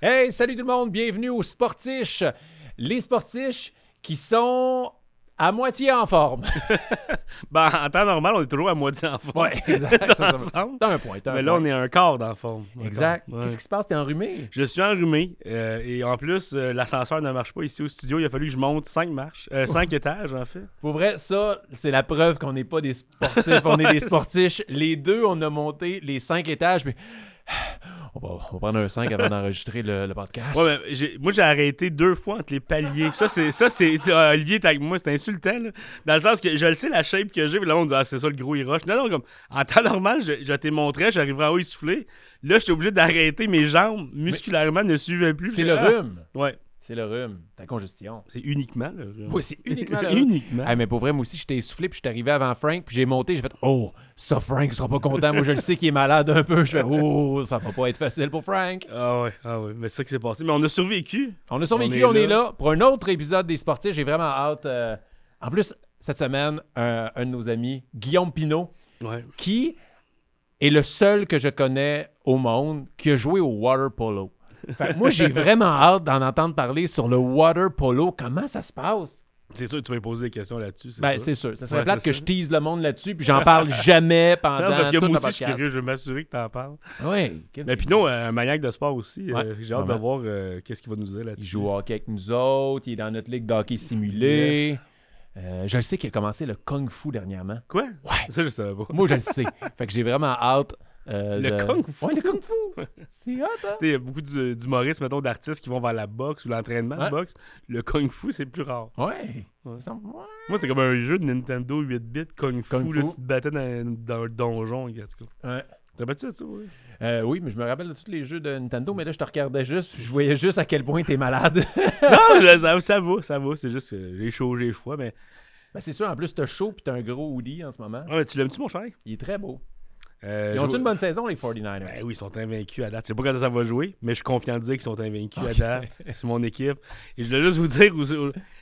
Hey, salut tout le monde, bienvenue aux Sportiches. Les Sportiches qui sont à moitié en forme. Ben, en temps normal, on est toujours à moitié en forme. Ouais, exact. T'as un point, t'as un Mais là, point. on est un quart la forme. Exact. Ouais. Qu'est-ce qui se passe? T'es enrhumé? Je suis enrhumé euh, et en plus, euh, l'ascenseur ne marche pas ici au studio. Il a fallu que je monte cinq marches, euh, cinq étages en fait. Pour vrai, ça, c'est la preuve qu'on n'est pas des sportifs, on est des sportiches. Les deux, on a monté les cinq étages, mais on va, on va prendre un 5 avant d'enregistrer le, le podcast. Ouais, mais j'ai- moi, j'ai arrêté deux fois entre les paliers. Ça, c'est. Ça, c'est. euh, Olivier avec moi, c'est insultant, là. Dans le sens que je le sais, la shape que j'ai, puis là, on dit, ah, c'est ça le gros hiroche. Non, non, comme. En temps normal, je, je t'ai montré, j'arriverai en haut essoufflé. Là, j'étais obligé d'arrêter. Mes jambes, musculairement, ne suivaient plus. C'est le rhume. Ouais. C'est le rhume. Ta congestion. C'est uniquement le rhume. Oui, c'est uniquement le rhume. uniquement. Ah, mais pour vrai, moi aussi, j'étais essoufflé, puis je suis arrivé avant Frank, puis j'ai monté, j'ai fait Oh, ça, Frank sera pas content. Moi, je le sais qu'il est malade un peu. Je fais Oh, ça va pas être facile pour Frank. Ah ouais, ah ouais. Mais c'est ça qui s'est passé. Mais on a survécu. On a survécu, On on est est, là. là pour un autre épisode des sportifs. J'ai vraiment hâte. euh, En plus, cette semaine, un, un de nos amis, Guillaume Pinault, Ouais. qui est le seul que je connais au monde qui a joué au water polo. Fait que moi, j'ai vraiment hâte d'en entendre parler sur le water polo. Comment ça se passe? C'est sûr que tu vas me poser des questions là-dessus. Ben, sûr. c'est sûr. Ça serait Ouais, plate c'est que je tease le monde là-dessus, puis j'en parle jamais pendant Non, parce que tout moi aussi, je suis curieux. Je vais m'assurer que tu en parles. Oui. Mais Pinot, euh, un maniaque de sport aussi. euh, Ouais, J'ai hâte de voir euh, qu'est-ce qu'il va nous dire Il là-dessus. joue au hockey avec nous autres. Il est dans notre ligue d'hockey simulé. Euh, je le sais qu'il a commencé le Kung Fu dernièrement. Quoi? Ouais. Ça, je savais pas. Moi, je le sais. fait que j'ai vraiment hâte. Euh, Le de- Kung Fu? Ouais, le Kung Fu. C'est hot, hein? Tu sais, il y a beaucoup d'hu- d'humoristes, mettons, d'artistes qui vont vers la boxe ou l'entraînement Ouais. de boxe. Le Kung Fu, c'est plus rare. Ouais. Moi, c'est comme un jeu de Nintendo 8-bit Kung Fu. Kung là, Fu. tu te battais dans, dans un donjon. En tout cas. Ouais. T'as battu ça, oui? Euh, oui, mais je me rappelle de tous les jeux de Nintendo, mais là, je te regardais juste, puis je voyais juste à quel point t'es malade. non, là, ça, ça va, ça va. C'est juste que j'ai chaud, j'ai froid. Mais... ben, c'est sûr, en plus, t'as chaud, puis t'as un gros hoodie en ce moment. Ah, mais tu l'aimes-tu, mon cher? Il est très beau. Euh, Ils ont je- une bonne saison, les 49ers? Ben oui, ils sont invaincus à date. Je sais pas quand ça va jouer, mais je suis confiant de dire qu'ils sont invaincus à date. C'est mon équipe. Et je voulais juste vous dire,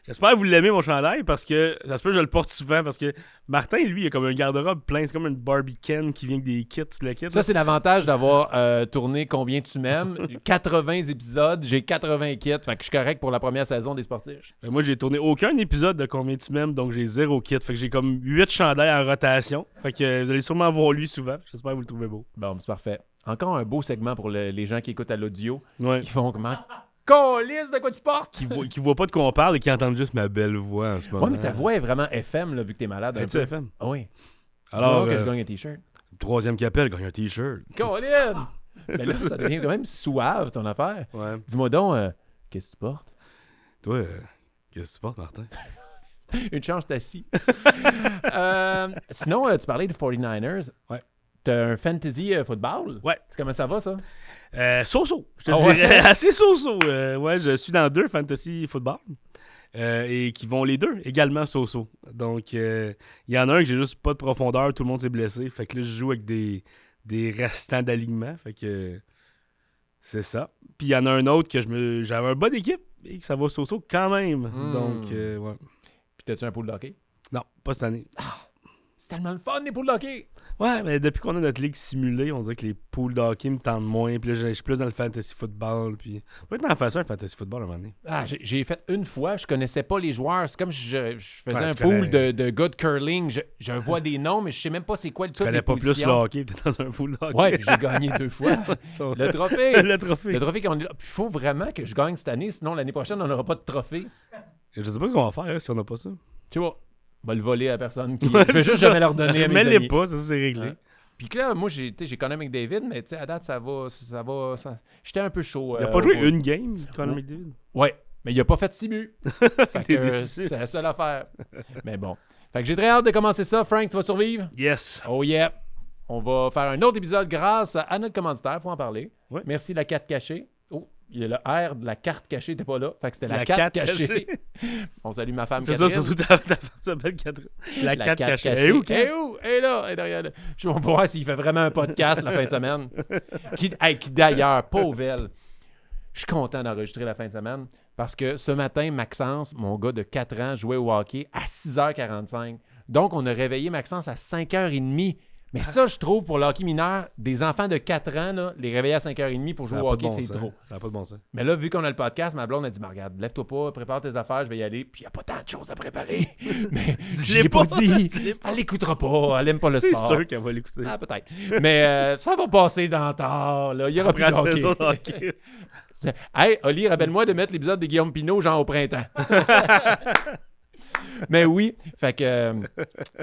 j'espère que vous l'aimez, mon chandail, parce que ça se peut que je le porte souvent, parce que Martin, lui, il a comme un garde-robe plein. C'est comme une Barbie Ken qui vient avec des kits, le kit. Ça, c'est l'avantage d'avoir euh, tourné combien tu m'aimes. 80 épisodes, j'ai 80 kits. Fait que je suis correct pour la première saison des sportifs. Ben, moi, j'ai tourné aucun épisode de Combien tu m'aimes, donc j'ai zéro kit. Fait que j'ai comme 8 chandails en rotation. Fait que euh, vous allez sûrement voir lui souvent. J'espère que vous le trouvez beau. Bon, c'est parfait. Encore un beau segment pour le- les gens qui écoutent à l'audio. Ouais. Qui font comment? Colisse de quoi tu portes? Qui voit, qui voit pas de quoi on parle et qui entendent juste ma belle voix en ce moment. Ouais, mais ta voix est vraiment FM, là, vu que t'es malade. Es-tu. FM? Ah oui. Alors, Alors que euh, je gagne un t-shirt. troisième qui appelle, gagne un t-shirt. Colin! Mais là, ça devient quand même suave, ton affaire. Ouais. Dis-moi donc, euh, qu'est-ce que tu portes? Toi, euh, qu'est-ce que tu portes, Martin? Une chance, t'es assis. Euh, sinon, euh, tu parlais des 49ers. Ouais. T'as un fantasy euh, football? Ouais. Comment ça va, ça? Euh, so-so. Je te Ah ouais? dirais assez so-so. Euh, ouais, je suis dans deux fantasy football. euh, et qui vont les deux également so-so. Donc, euh, il y en a un que j'ai juste pas de profondeur, tout le monde s'est blessé. Fait que là, je joue avec des, des restants d'alignement. Fait que c'est ça. Puis il y en a un autre que je me j'avais un bonne équipe et que ça va so-so quand même. Mm. Donc, ouais. Puis t'as-tu un pool de hockey? Non, pas cette année. C'est tellement le fun, les poules de hockey! Ouais, mais depuis qu'on a notre ligue simulée, on dirait que les poules de hockey me tentent moins. Puis là, je suis plus dans le fantasy football. Puis peut-être en faire ça, un fantasy football à un moment donné. Ah, j'ai- fait une fois, je connaissais pas les joueurs. C'est comme si je, je faisais Ouais, un tu pool connais- de, de gars de curling. Je, je vois des noms, mais je sais même pas c'est quoi le Tu toutes connais pas plus le hockey, t'es dans un pool de hockey. Ouais, puis j'ai gagné deux fois. Le trophée! le trophée. Le trophée qu'on est là. Puis il faut vraiment que je gagne cette année, sinon l'année prochaine, on n'aura pas de trophée. Je sais pas ce qu'on va faire hein, si on n'a pas ça. Tu vois, va le voler à la personne qui. Je vais juste jamais leur donner à mes amis. pas, ça c'est réglé. Puis que là, moi, j'ai j'ai connu avec David, mais tu sais, à date, ça va. Ça va ça- J'étais un peu chaud. Il a euh, pas joué au- une game, Conor Ouais. McDavid? Ouais, mais il a pas fait six buts. c'est la seule affaire. mais bon. Fait que j'ai très hâte de commencer ça. Frank, tu vas survivre? Yes. Oh yeah! On va faire un autre épisode grâce à notre commanditaire, faut en parler. Ouais. Merci la carte cachée. Oh, le R de la carte cachée, t'es pas là. Fait que c'était la, La carte, carte cachée. cachée. On salue ma femme C'est ça, surtout ta, ta femme s'appelle Catherine. La, La 4 carte cachée. cachée. Eh, où, Eh où? Eh là, eh derrière là. Je vais voir s'il fait vraiment un podcast la fin de semaine. Qui, hey, qui d'ailleurs, pauvre elle. Je suis content d'enregistrer la fin de semaine parce que ce matin, Maxence, mon gars de 4 ans, jouait au hockey à 6h45. Donc, on a réveillé Maxence à 5h30 Mais ça, je trouve, pour le hockey mineur, des enfants de 4 ans, là, les réveiller à 5h30 pour jouer au hockey, bon c'est trop. Ça n'a pas de bon sens. Mais là, vu qu'on a le podcast, ma blonde a dit Regarde, lève-toi pas, prépare tes affaires, je vais y aller. Puis il n'y a pas tant de choses à préparer. Mais je l'ai pas pas, dit. Elle l'écoutera pas, elle aime pas le C'est sport. sûr qu'elle va l'écouter. Ah, peut-être. Mais euh, ça va passer dans le tard. Là. Il y aura Après plus de hockey. C'est- Hey, Oli, rappelle-moi de mettre l'épisode de Guillaume Pinot, genre au printemps. Mais oui, fait que euh,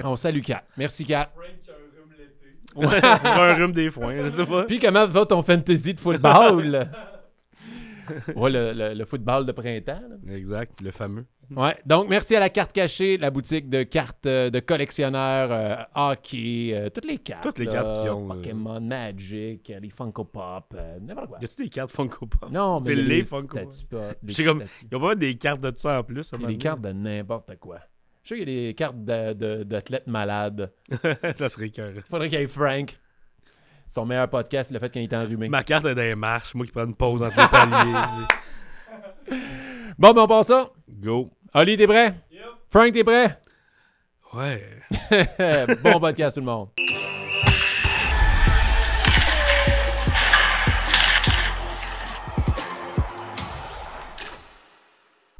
on salue Kat. Merci Kat. Pour un rhume des foins, je sais pas. Puis comment va ton fantasy de football? ouais, le, le- le football de printemps. là. Exact, le fameux. Ouais, donc merci à la carte cachée, la boutique de cartes euh, de collectionneurs, euh, hockey, euh, toutes les cartes. Toutes les là, cartes qui ont, euh, Pokémon, Magic, les Funko Pop, euh, n'importe quoi. Y a-tu des cartes Funko Pop? Non, mais C'est y a les des Funko. Pop, C'est comme- statues. Y'a pas des cartes de ça en plus? Il y a des cartes de n'importe quoi. Je sais qu'il y a des cartes de- de- d'athlètes malades. ça serait cœur. Faudrait qu'il y ait Frank. Son meilleur podcast, le fait qu'il était enrhumé. Ma carte est dans les marches, moi qui prends une pause entre les paliers. Bon, ben on passe ça. Go. Oli, t'es prêt? Frank, t'es prêt? Ouais. bon podcast, tout le monde.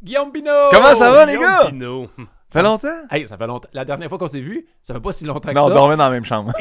Guillaume Pinot! Comment ça va, les Guillaume gars? Pinot. Ça fait longtemps? Hey, ça fait longtemps. La dernière fois qu'on s'est vu, ça fait pas si longtemps que Non, on ça. dormait dans la même chambre.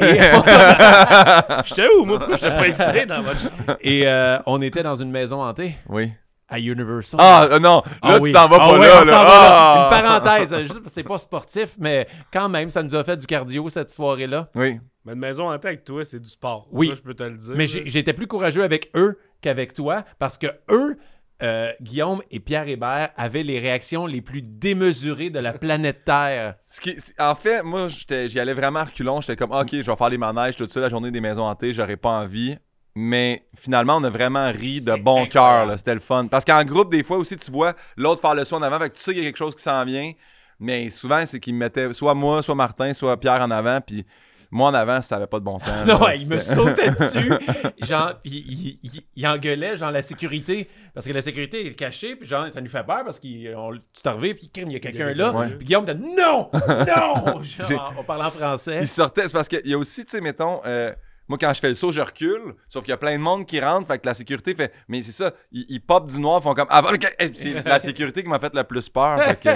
J'étais où, moi? Pourquoi je t'ai pas invité dans votre chambre? et, euh, on était dans une maison hantée oui. à Universal. Ah, euh, non, là, Ah oui. tu t'en vas Ah pas ouais, là, on là. s'en va Ah! Une parenthèse, juste parce que c'est pas sportif, mais quand même, ça nous a fait du cardio cette soirée-là. Oui. Mais une maison tête avec toi, c'est du sport. Oui. Ça, je peux te le dire. Mais j'étais plus courageux avec eux qu'avec toi parce que eux, euh, Guillaume et Pierre Hébert, avaient les réactions les plus démesurées de la planète Terre. Ce qui- c- en fait, moi, j'y allais vraiment à reculons. J'étais comme, OK, je vais faire les manèges, tout ça, la journée des maisons hantées, j'aurais pas envie. Mais finalement, on a vraiment ri de bon cœur. C'était le fun. Parce qu'en groupe, des fois aussi, tu vois l'autre faire le saut en avant. Fait que tu sais qu'il y a quelque chose qui s'en vient. Mais souvent, c'est qu'il me mettait soit moi, soit Martin, soit Pierre en avant. Puis moi en avant, ça avait pas de bon sens. Non, il me sautait dessus. Genre, il, il- il- il engueulait, genre, la sécurité. Parce que la sécurité est cachée, puis genre, ça nous fait peur parce que tu t'es arrivé, puis crime, il y a quelqu'un là. Ouais. Puis Guillaume dit Non, non Genre, on parle en français. Il sortait, c'est parce qu'il y a aussi, tu sais, mettons, euh, moi quand je fais le saut, je recule, sauf qu'il y a plein de monde qui rentre, fait que la sécurité fait, mais c'est ça, ils, ils pop du noir, font comme, ah, ok, c'est la sécurité qui m'a fait le plus peur, fait que,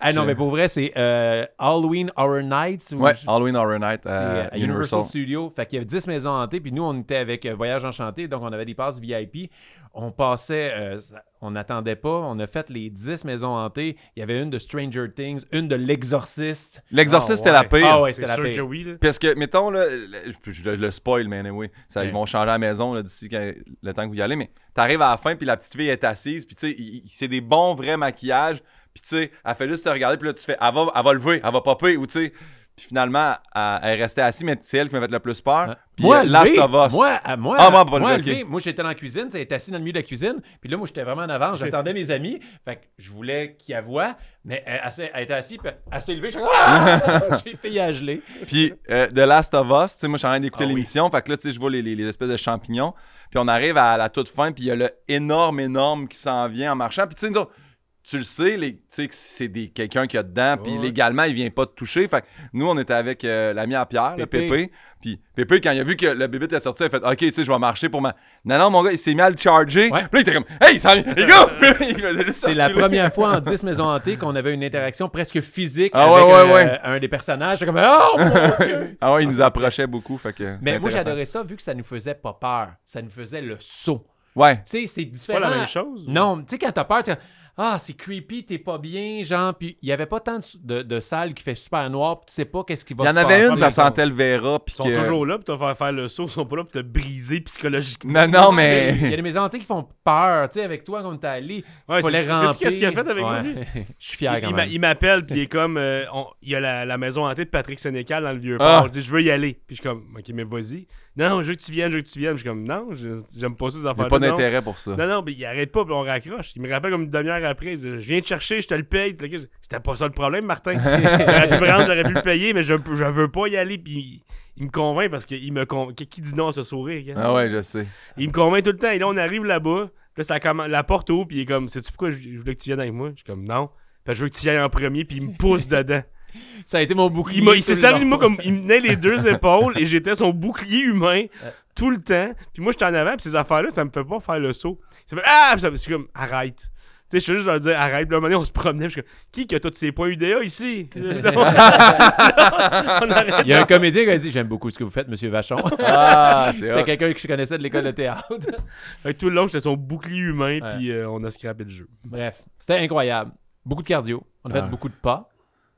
Ah non, mais pour vrai, c'est euh, Halloween Horror Nights. ou ouais, je- Halloween Horror Night euh, à Universal. Universal. Studios. Fait qu'il y avait 10 maisons hantées, puis nous, on était avec euh, Voyage Enchanté, donc on avait des passes VIP. On passait, euh, on n'attendait pas, on a fait les 10 maisons hantées. Il y avait une de Stranger Things, une de L'Exorciste. L'exorciste, Ah, c'était la ouais. pire. Ah ouais, c'était la sûr que pire. oui, là. Parce que, mettons, là, le- je, je- je le spoil, mais anyway, ça, Ouais. ils vont changer la maison d'ici le temps que vous y allez, mais t'arrives à la fin, puis la petite fille est assise, puis tu sais, c'est des bons vrais maquillages, puis tu sais, elle fait juste te regarder, puis là, tu fais, elle va, elle va lever, elle va popper, ou tu sais, puis finalement, elle, elle est restée assise, mais c'est elle qui m'a fait le plus peur. Puis moi, euh, Last of Us. Moi, à- moi, Ah, moi, moi, moi, j'étais dans la cuisine, ça était assis dans le milieu de la cuisine. Puis là, moi, j'étais vraiment en avance, j'attendais mes amis. Fait que je voulais qu'ils la mais elle, elle elle était assise, puis elle s'est levée. je suis comme, Ah! J'ai fait y geler. Puis euh, The Last of Us, tu sais, moi, je suis en train d'écouter Ah oui. l'émission, fait que là, tu sais, je vois les, les- les espèces de champignons, puis on arrive à la toute fin, puis il y a le énorme, énorme qui s'en vient en marchant, puis tu sais, tu le sais, les- tu sais que c'est des quelqu'un qui a dedans, puis Ouais. légalement, il vient pas te toucher. Fait que nous, on était avec euh, l'ami à Pierre, le Pépé. Puis Pépé, quand il a vu que le bébé était sorti, il a fait OK, tu sais, je vais marcher pour ma. Non, non, mon gars, il s'est mis à le charger. Ouais. Puis là, il était comme Hey, ça les gars! C'est la première fois en 10 maisons hantées qu'on avait une interaction presque physique Ah avec ouais, un, ouais. un des personnages. J'étais comme Oh mon Dieu! Ah ouais, il nous approchait beaucoup. Fait que Mais moi, j'adorais ça vu que ça nous faisait pas peur. Ça nous faisait le saut. Ouais. Tu sais, c'est C'est différent. pas la même chose. Non, tu sais, quand t'as peur, tu Ah, c'est creepy, t'es pas bien, genre. Puis il y avait pas tant de, de, de salles qui fait super noir, puis tu sais pas qu'est-ce qui va Il y se en passer. avait une, ça mais sentait le Vera. Puis Ils sont que... toujours là pour te faire faire le saut, ils sont pas là pour te briser psychologiquement. Non, non, Il y mais. a des maisons hantées qui font peur, tu sais, avec toi, comme t'es allé. Ouais, il fallait c'est- ramper. qu'est-ce qu'il a fait avec moi, lui? Je suis fier Il, quand même. m'appelle, puis il est comme. euh, on- il y a la, la maison hantée de Patrick Sénécal dans le vieux Ah. port. Il dit Je veux y aller. Puis je suis comme Ok, mais vas-y. Non, je veux que tu viennes, je veux que tu viennes. Je suis comme Non, je- j'aime pas ça, ces Il n'y affaires a pas d'intérêt pour ça. Non, non, mais il arrête pas, puis on raccroche. Il me rappelle comme une demi-heure après. Il dit, Je viens te chercher, je te le paye. C'était pas ça le problème, Martin. J'aurais pu me rendre, j'aurais pi le payer, mais je, je veux pas y aller. Puis il, me convainc parce qu'il me con... Qui qui dit non à ce sourire hein? Ah ouais, je sais. Il me convainc tout le temps. Et là, on arrive là-bas. Là, ça comm- la porte ouvre. Puis il est comme Sais-tu pourquoi je, je voulais que tu viennes avec moi? Je suis comme Non. Puis je veux que tu y ailles en premier. Puis il me pousse dedans. Ça a été mon bouclier. Il, il s'est les servi de moi comme il me tenait les deux épaules et j'étais son bouclier humain Euh. tout le temps. Puis moi, j'étais en avant, puis ces affaires-là, ça me fait pas faire le saut. Ça fait Ah! Puis ça me suis comme arrête. Tu sais, je suis juste leur dire arrête. Puis là, un moment donné, on se promenait. puis Je suis comme Qui qui a tous ces points UDA ici? Là, on- là, on arrête. Il y a un comédien qui a dit J'aime beaucoup ce que vous faites, monsieur Vachon. Ah, c'est C'était hot. quelqu'un que je connaissais de l'école de théâtre. Fait que tout le long, j'étais son bouclier humain, Ouais. puis euh, on a scrappé le jeu. Bref, c'était incroyable. Beaucoup de cardio. On a fait Ah. beaucoup de pas.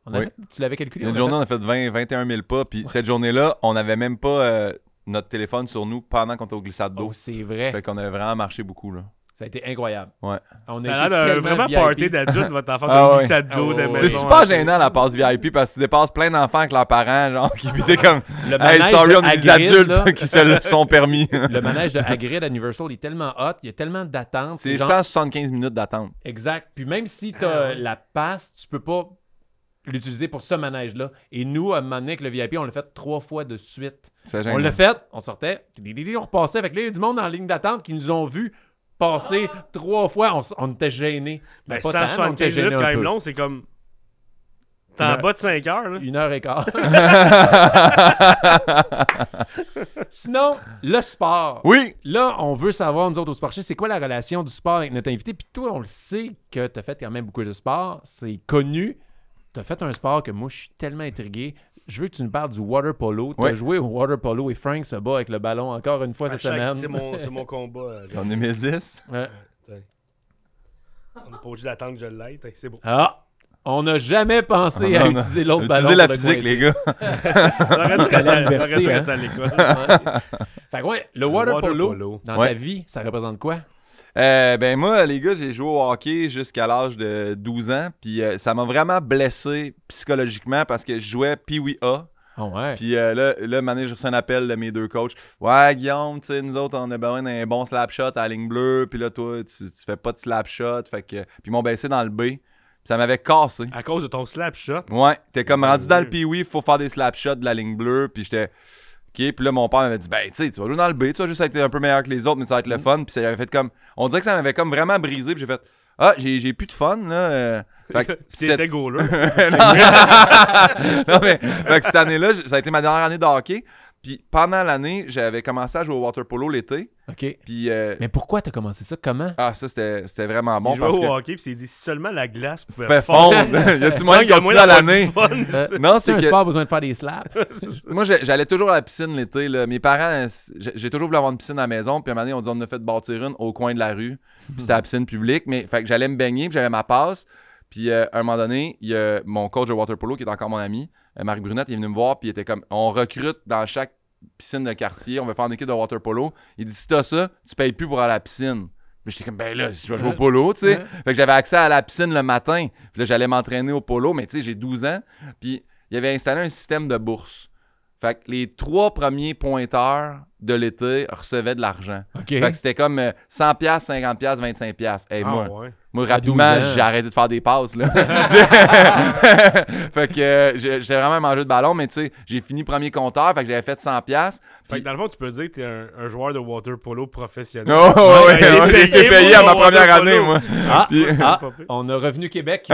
On a Oui. fait- tu l'avais calculé? Une on journée, fait- on a fait 20, 21 000 pas. Puis cette journée-là, on n'avait même pas euh, notre téléphone sur nous pendant qu'on était au glissade d'eau. Oh, c'est vrai. Fait qu'on avait vraiment marché beaucoup. Là. Ça a été incroyable. Ouais. On Ça a l'air vraiment VIP. party d'adulte, votre enfant, Ah glissade Ah d'eau ouais. C'est super gênant la passe VIP parce que tu dépasses plein d'enfants avec leurs parents, genre, qui t'es comme Le Hey, manège sorry, de on est des adultes là, qui se le sont permis. Le manège de Hagrid à Universal il est tellement hot, il y a tellement d'attentes. C'est genre- 175 minutes d'attente. Exact. Puis même si tu as Ah la passe, tu peux pas l'utiliser pour ce manège-là. Et nous, à un moment donné, avec le VIP, on l'a fait trois fois de suite. C'est On l'a fait, on sortait, on repassait. Avec là, il y a du monde en ligne d'attente qui nous ont vus passer trois fois. On, était gênés. Ben, pas tant, mais on 175 était gênés minutes, quand même long, c'est comme. T'es en heure. bas de 5 heures, là. Une heure et quart. Sinon, le sport. Oui! Là, on veut savoir, nous autres, au Sport Chez, c'est quoi la relation du sport avec notre invité? Puis toi, on le sait que tu as fait quand même beaucoup de sport. C'est connu. Tu as fait un sport que moi, je suis tellement intrigué. Je veux que tu nous parles du water polo. Tu as Ouais. joué au water polo et Frank se bat avec le ballon encore une fois À cette chaque- semaine. C'est mon, c'est mon combat. J'en ai mes 10. Ouais. Tiens. On n'est pas obligé d'attendre que je l'aide. hein, C'est bon. Ah! On n'a jamais pensé Ah, à non, utiliser l'autre ballon. Utilisez la physique, les gars. On aurait dû rester à- à l'école. Fait que ouais, le water, water polo, polo. dans Ouais. ta vie, ça représente quoi? Euh, ben moi, les gars, j'ai joué au hockey jusqu'à l'âge de 12 ans. Puis euh, ça m'a vraiment blessé psychologiquement parce que je jouais Pee-Wee A. Oh ouais. Puis euh, là, là, j'ai reçu un appel de mes deux coachs. Ouais, Guillaume, tu sais, nous autres, on a besoin d'un bon slap shot à la ligne bleue. Puis là, toi, tu, tu fais pas de slap shot. Fait que... Puis ils m'ont baissé dans le B. Puis ça m'avait cassé. À cause de ton slap shot? Ouais, t'es comme rendu dans le Sérieux? pee-wee, faut faire des slap shots de la ligne bleue, puis j'étais OK, puis là mon père m'avait dit ben tu sais, tu vas jouer dans le B, tu vas juste être un peu meilleur que les autres, mais ça va être le fun, puis ça avait fait comme on dirait que ça m'avait comme vraiment brisé, puis j'ai fait ah, j'ai j'ai plus de fun là. euh. Fait que t'étais goaler. non, mais fait que cette année-là, ça a été ma dernière année de hockey. Puis pendant l'année, j'avais commencé à jouer au water polo l'été. OK. Puis euh, Mais pourquoi t'as commencé ça? Comment? ah ça c'était c'était vraiment bon il jouait parce au que hockey, puis il s'est dit si seulement la glace pouvait fait fondre. fondre. y a-tu moyen de continuer à l'année? Euh, ça. Non, C'est que sport besoin de faire des slaps. Moi, j'allais toujours à la piscine l'été. là. Mes parents, j'ai j'ai toujours voulu avoir une piscine à la maison. Puis à un moment donné, on dit on a fait bâtir une au coin de la rue. Puis c'était la piscine publique. Mais fait que j'allais me baigner, puis j'avais ma passe. Puis euh, à un moment donné, il y a mon coach de water polo qui est encore mon ami, euh, Marc Brunette, il est venu me voir. Puis il était comme on recrute dans chaque piscine de quartier. On veut faire une équipe de water polo. Il dit si t'as ça, tu payes plus pour aller à la piscine. Puis j'étais comme ben là, si je vais jouer au polo, tu sais. Ouais. Fait que j'avais accès à la piscine le matin. Puis là, j'allais m'entraîner au polo. Mais tu sais, j'ai 12 ans. Puis il avait installé un système de bourse. Fait que les trois premiers pointeurs de l'été recevaient de l'argent. Fait que c'était comme euh, 100$, 50$, 25$. Hey, Ah, moi, ouais. moi, rapidement, 12 ans. j'ai arrêté de faire des passes. Là. fait que euh, j'ai vraiment mangé de ballon, mais tu sais, j'ai fini premier compteur. Fait que j'avais fait 100$. Fait que dans le fond, tu peux dire que t'es un, un joueur de water polo professionnel. Oh, ouais, j'ai ouais, j'ai été payé payé à ma première polo. année, moi. Ah, Puis- ah, on a Revenu Québec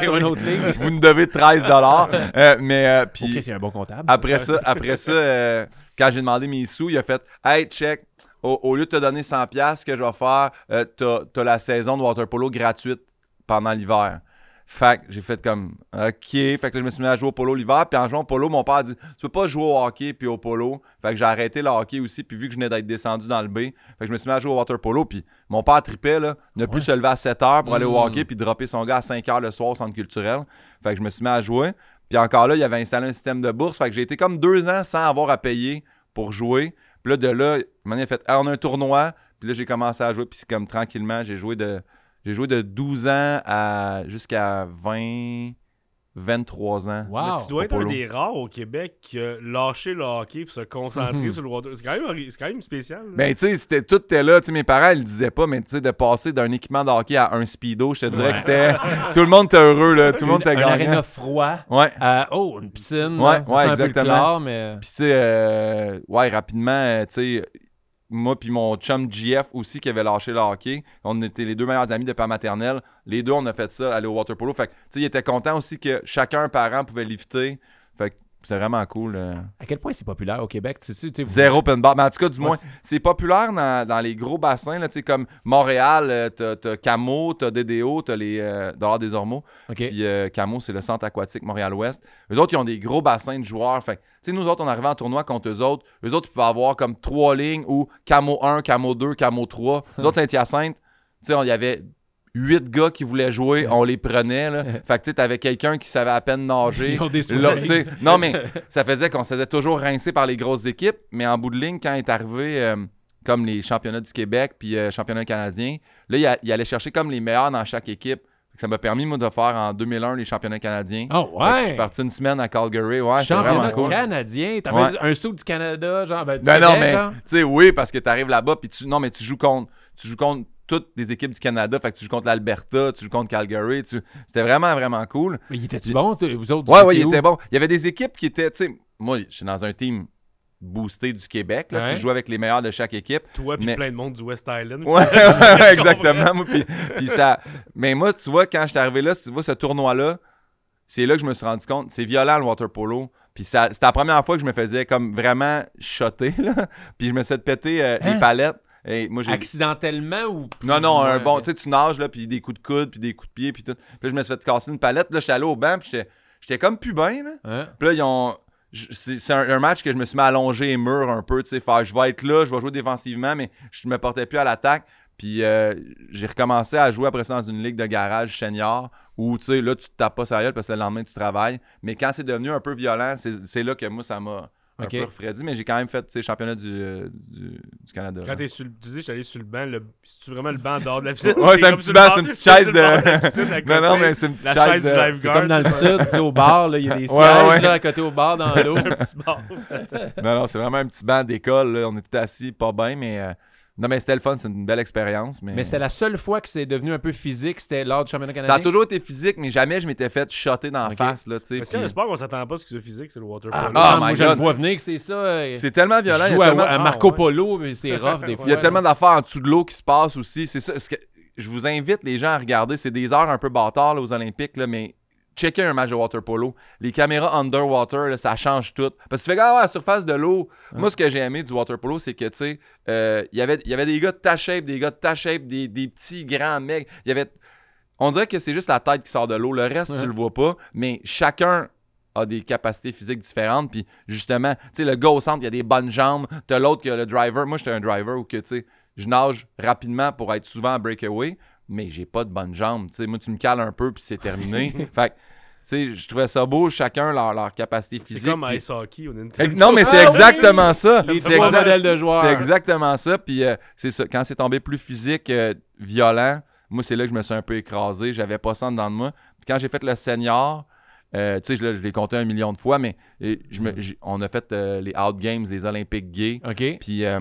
sur une autre. Vous nous devez 13$. Euh, mais euh, puis. OK, c'est un bon comptable. Après ça, après ça euh, quand j'ai demandé mes sous, il a fait Hey, check, au, au lieu de te donner 100$, ce que je vais faire, euh, t'as t'as la saison de water polo gratuite pendant l'hiver. Fait que j'ai fait comme OK. Fait que là, je me suis mis à jouer au polo l'hiver. Puis en jouant au polo, mon père a dit Tu peux pas jouer au hockey puis au polo. Fait que j'ai arrêté le hockey aussi. Puis vu que je venais d'être descendu dans le B, fait que je me suis mis à jouer au water polo. Puis mon père tripait, là, ne plus Ouais. se lever à 7 h pour aller au Mm. hockey puis dropper son gars à 5 h le soir au centre culturel. Fait que je me suis mis à jouer. Puis encore là, il avait installé un système de bourse. Fait que j'ai été comme deux ans sans avoir à payer pour jouer. Puis là, de là, il m'a fait on a un tournoi. Puis là, j'ai commencé à jouer. Puis c'est comme tranquillement, j'ai joué de. J'ai joué de 12 ans à jusqu'à 20, 23 ans. Wow. Mais tu dois être un des rares au Québec qui a lâché le hockey pour se concentrer Mhm. sur le water. C'est quand même, ori- c'est quand même spécial. là. Ben, tu sais, tout était là. Tu sais, mes parents, ils le disaient pas, mais tu sais, de passer d'un équipement de hockey à un speedo, je te dirais que c'était. Tout le monde était heureux, là. Tout le monde était un gagnant. aréna froid. Ouais. à- oh, une piscine. Ouais, là. ouais, un exactement. clair, mais... Puis, tu sais, euh, ouais, rapidement, euh, tu sais, moi puis mon chum GF aussi qui avait lâché le hockey. On était les deux meilleurs amis de père maternelle. Les deux, on a fait ça, aller au water polo. Fait que, tu sais, il était content aussi que chacun un parent pouvait lifter. Fait que c'est vraiment cool. euh. À quel point c'est populaire au Québec? Tu sais, tu Zéro open bar. Mais en tout cas, du moins, c'est- populaire dans, dans les gros bassins, là, tu sais, comme Montréal, euh, t'as, t'as Camo, t'as DDO, t'as les euh, dehors des Ormeaux. OK. Puis euh, Camo, c'est le centre aquatique Montréal-Ouest. Eux autres, ils ont des gros bassins de joueurs. Fait que, tu sais, nous autres, on arrivait en tournoi contre eux autres. Eux autres, ils pouvaient avoir comme trois lignes ou Camo 1, Camo 2, Camo 3. Nous autres, Saint-Hyacinthe, tu sais, on- il y avait huit gars qui voulaient jouer, on les prenait. Là. Fait que tu sais, t'avais quelqu'un qui savait à peine nager. Ils ont des Là, soirées. tu sais, non, mais ça faisait qu'on se faisait toujours rincer par les grosses équipes. Mais en bout de ligne, quand est arrivé euh, comme les championnats du Québec puis euh, championnats canadiens, là, il, a- il allait chercher comme les meilleurs dans chaque équipe. Ça m'a permis, moi, de faire en 2001 les championnats canadiens. Ah Fait que Je ouais! suis parti une semaine à Calgary. Ouais, Championnat cool. canadien. T'avais Ouais. un saut du Canada, genre. Ben, du Non, mais tu sais, oui, parce que tu arrives là-bas, puis tu, non, mais tu joues contre, tu joues contre toutes les équipes du Canada. Fait que tu joues contre l'Alberta, tu joues contre Calgary. tu- C'était vraiment, vraiment cool. Mais il était-tu bon, vous autres? Ouais, ouais, il était bon. Il y avait des équipes qui étaient, tu sais, moi, je suis dans un team boosté du Québec. Là, Ouais. Tu joues avec les meilleurs de chaque équipe. Toi, puis Mais- plein de monde du West Island. Ouais, exactement. Moi, puis- puis ça... Mais moi, tu vois, quand je suis arrivé là, tu vois, ce tournoi-là, c'est là que je me suis rendu compte. C'est violent le water polo. Puis ça- c'était la première fois que je me faisais comme vraiment shotter. Là. Puis je me suis fait péter euh, Hein? les palettes. Moi, Accidentellement ou. plus non, non, un bon, tu sais, tu nages, là, puis des coups de coude, puis des coups de pied, puis tout. Puis là, je me suis fait casser une palette. Puis là, j'étais allé au banc, puis j'étais- comme plus bien, là. Hein? Puis là, ils ont. je- C'est un, un match que je me suis mis allongé et mûr un peu, tu sais, faire je vais être là, je vais jouer défensivement, mais je me portais plus à l'attaque. Puis euh, j'ai recommencé à jouer après ça dans une ligue de garage senior où, tu sais, là, tu te tapes pas sérieux parce que le lendemain, tu travailles. Mais quand c'est devenu un peu violent, c'est là que moi, ça m'a un Ok. peu refroidi. Mais j'ai quand même fait, championnat du, euh, du, du Canada. Quand t'es sur le- tu dis, je suis allé sur le banc, le... c'est vraiment le banc dehors de la piscine? Ouais, c'est un petit banc, c'est une petite chaise de- Non, non, mais c'est une petite La chaise chaise du de- C'est lifeguard. comme dans le sud, tu sais, au bar, là, il y a des sièges Ouais, ouais. là, à côté au bar dans l'eau. Un petit bar. Non, non, c'est vraiment un petit banc d'école. là. On était assis, pas bien, mais. Non, mais c'était le fun, c'est une belle expérience. Mais, Mais c'était la seule fois que c'est devenu un peu physique, c'était lors du championnat canadien. Ça a toujours été physique, mais jamais je m'étais fait shotter dans la face. Là, tu sais, Mais c'est un sport qu'on s'attend pas à ce que c'est physique, c'est le water Ah, polo. Ah, moi, my je le vois venir que c'est ça. euh, C'est tellement violent. je Il y joue a à, tellement, à Ah, Marco ouais. Polo, mais c'est rough des fois. il y a tellement d'affaires en dessous de l'eau qui se passent aussi. C'est ça. ce que- je vous invite, les gens, à regarder. C'est des heures un peu bâtards là, aux Olympiques, là, mais checker un match de water polo. Les caméras underwater, là, ça change tout. Parce que tu fais, ouais, à la surface de l'eau. Moi, ce que j'ai aimé du water polo, c'est que, tu sais, euh, il y avait- il y avait des gars de ta shape, des gars de ta shape, des, des petits grands mecs. Il y avait. On dirait que c'est juste la tête qui sort de l'eau. Le reste, Ouais. tu le vois pas. Mais chacun a des capacités physiques différentes. Puis justement, tu sais, le gars au centre, il a des bonnes jambes. T'as l'autre qui a le driver. Moi, j'étais un driver où que, tu sais, je nage rapidement pour être souvent en breakaway, mais j'ai pas de bonnes jambes. Tu sais, moi, tu me cales un peu, puis c'est terminé. fait que, tu sais, je trouvais ça beau, chacun leur, leur capacité C'est physique. comme puis- ice hockey Nintendo. Non, mais c'est Ah oui! exactement ça. C'est trois exact- modèles de joueurs. c'est exactement ça. Puis euh, c'est ça. Quand c'est tombé plus physique, euh, violent, moi, c'est là que je me suis un peu écrasé. J'avais pas ça en dedans de moi. Puis quand j'ai fait le senior, euh, tu sais, je, l'ai compté un million de fois, mais je me- j'ai- on a fait euh, les Out Games, les Olympiques gays. OK. Puis euh,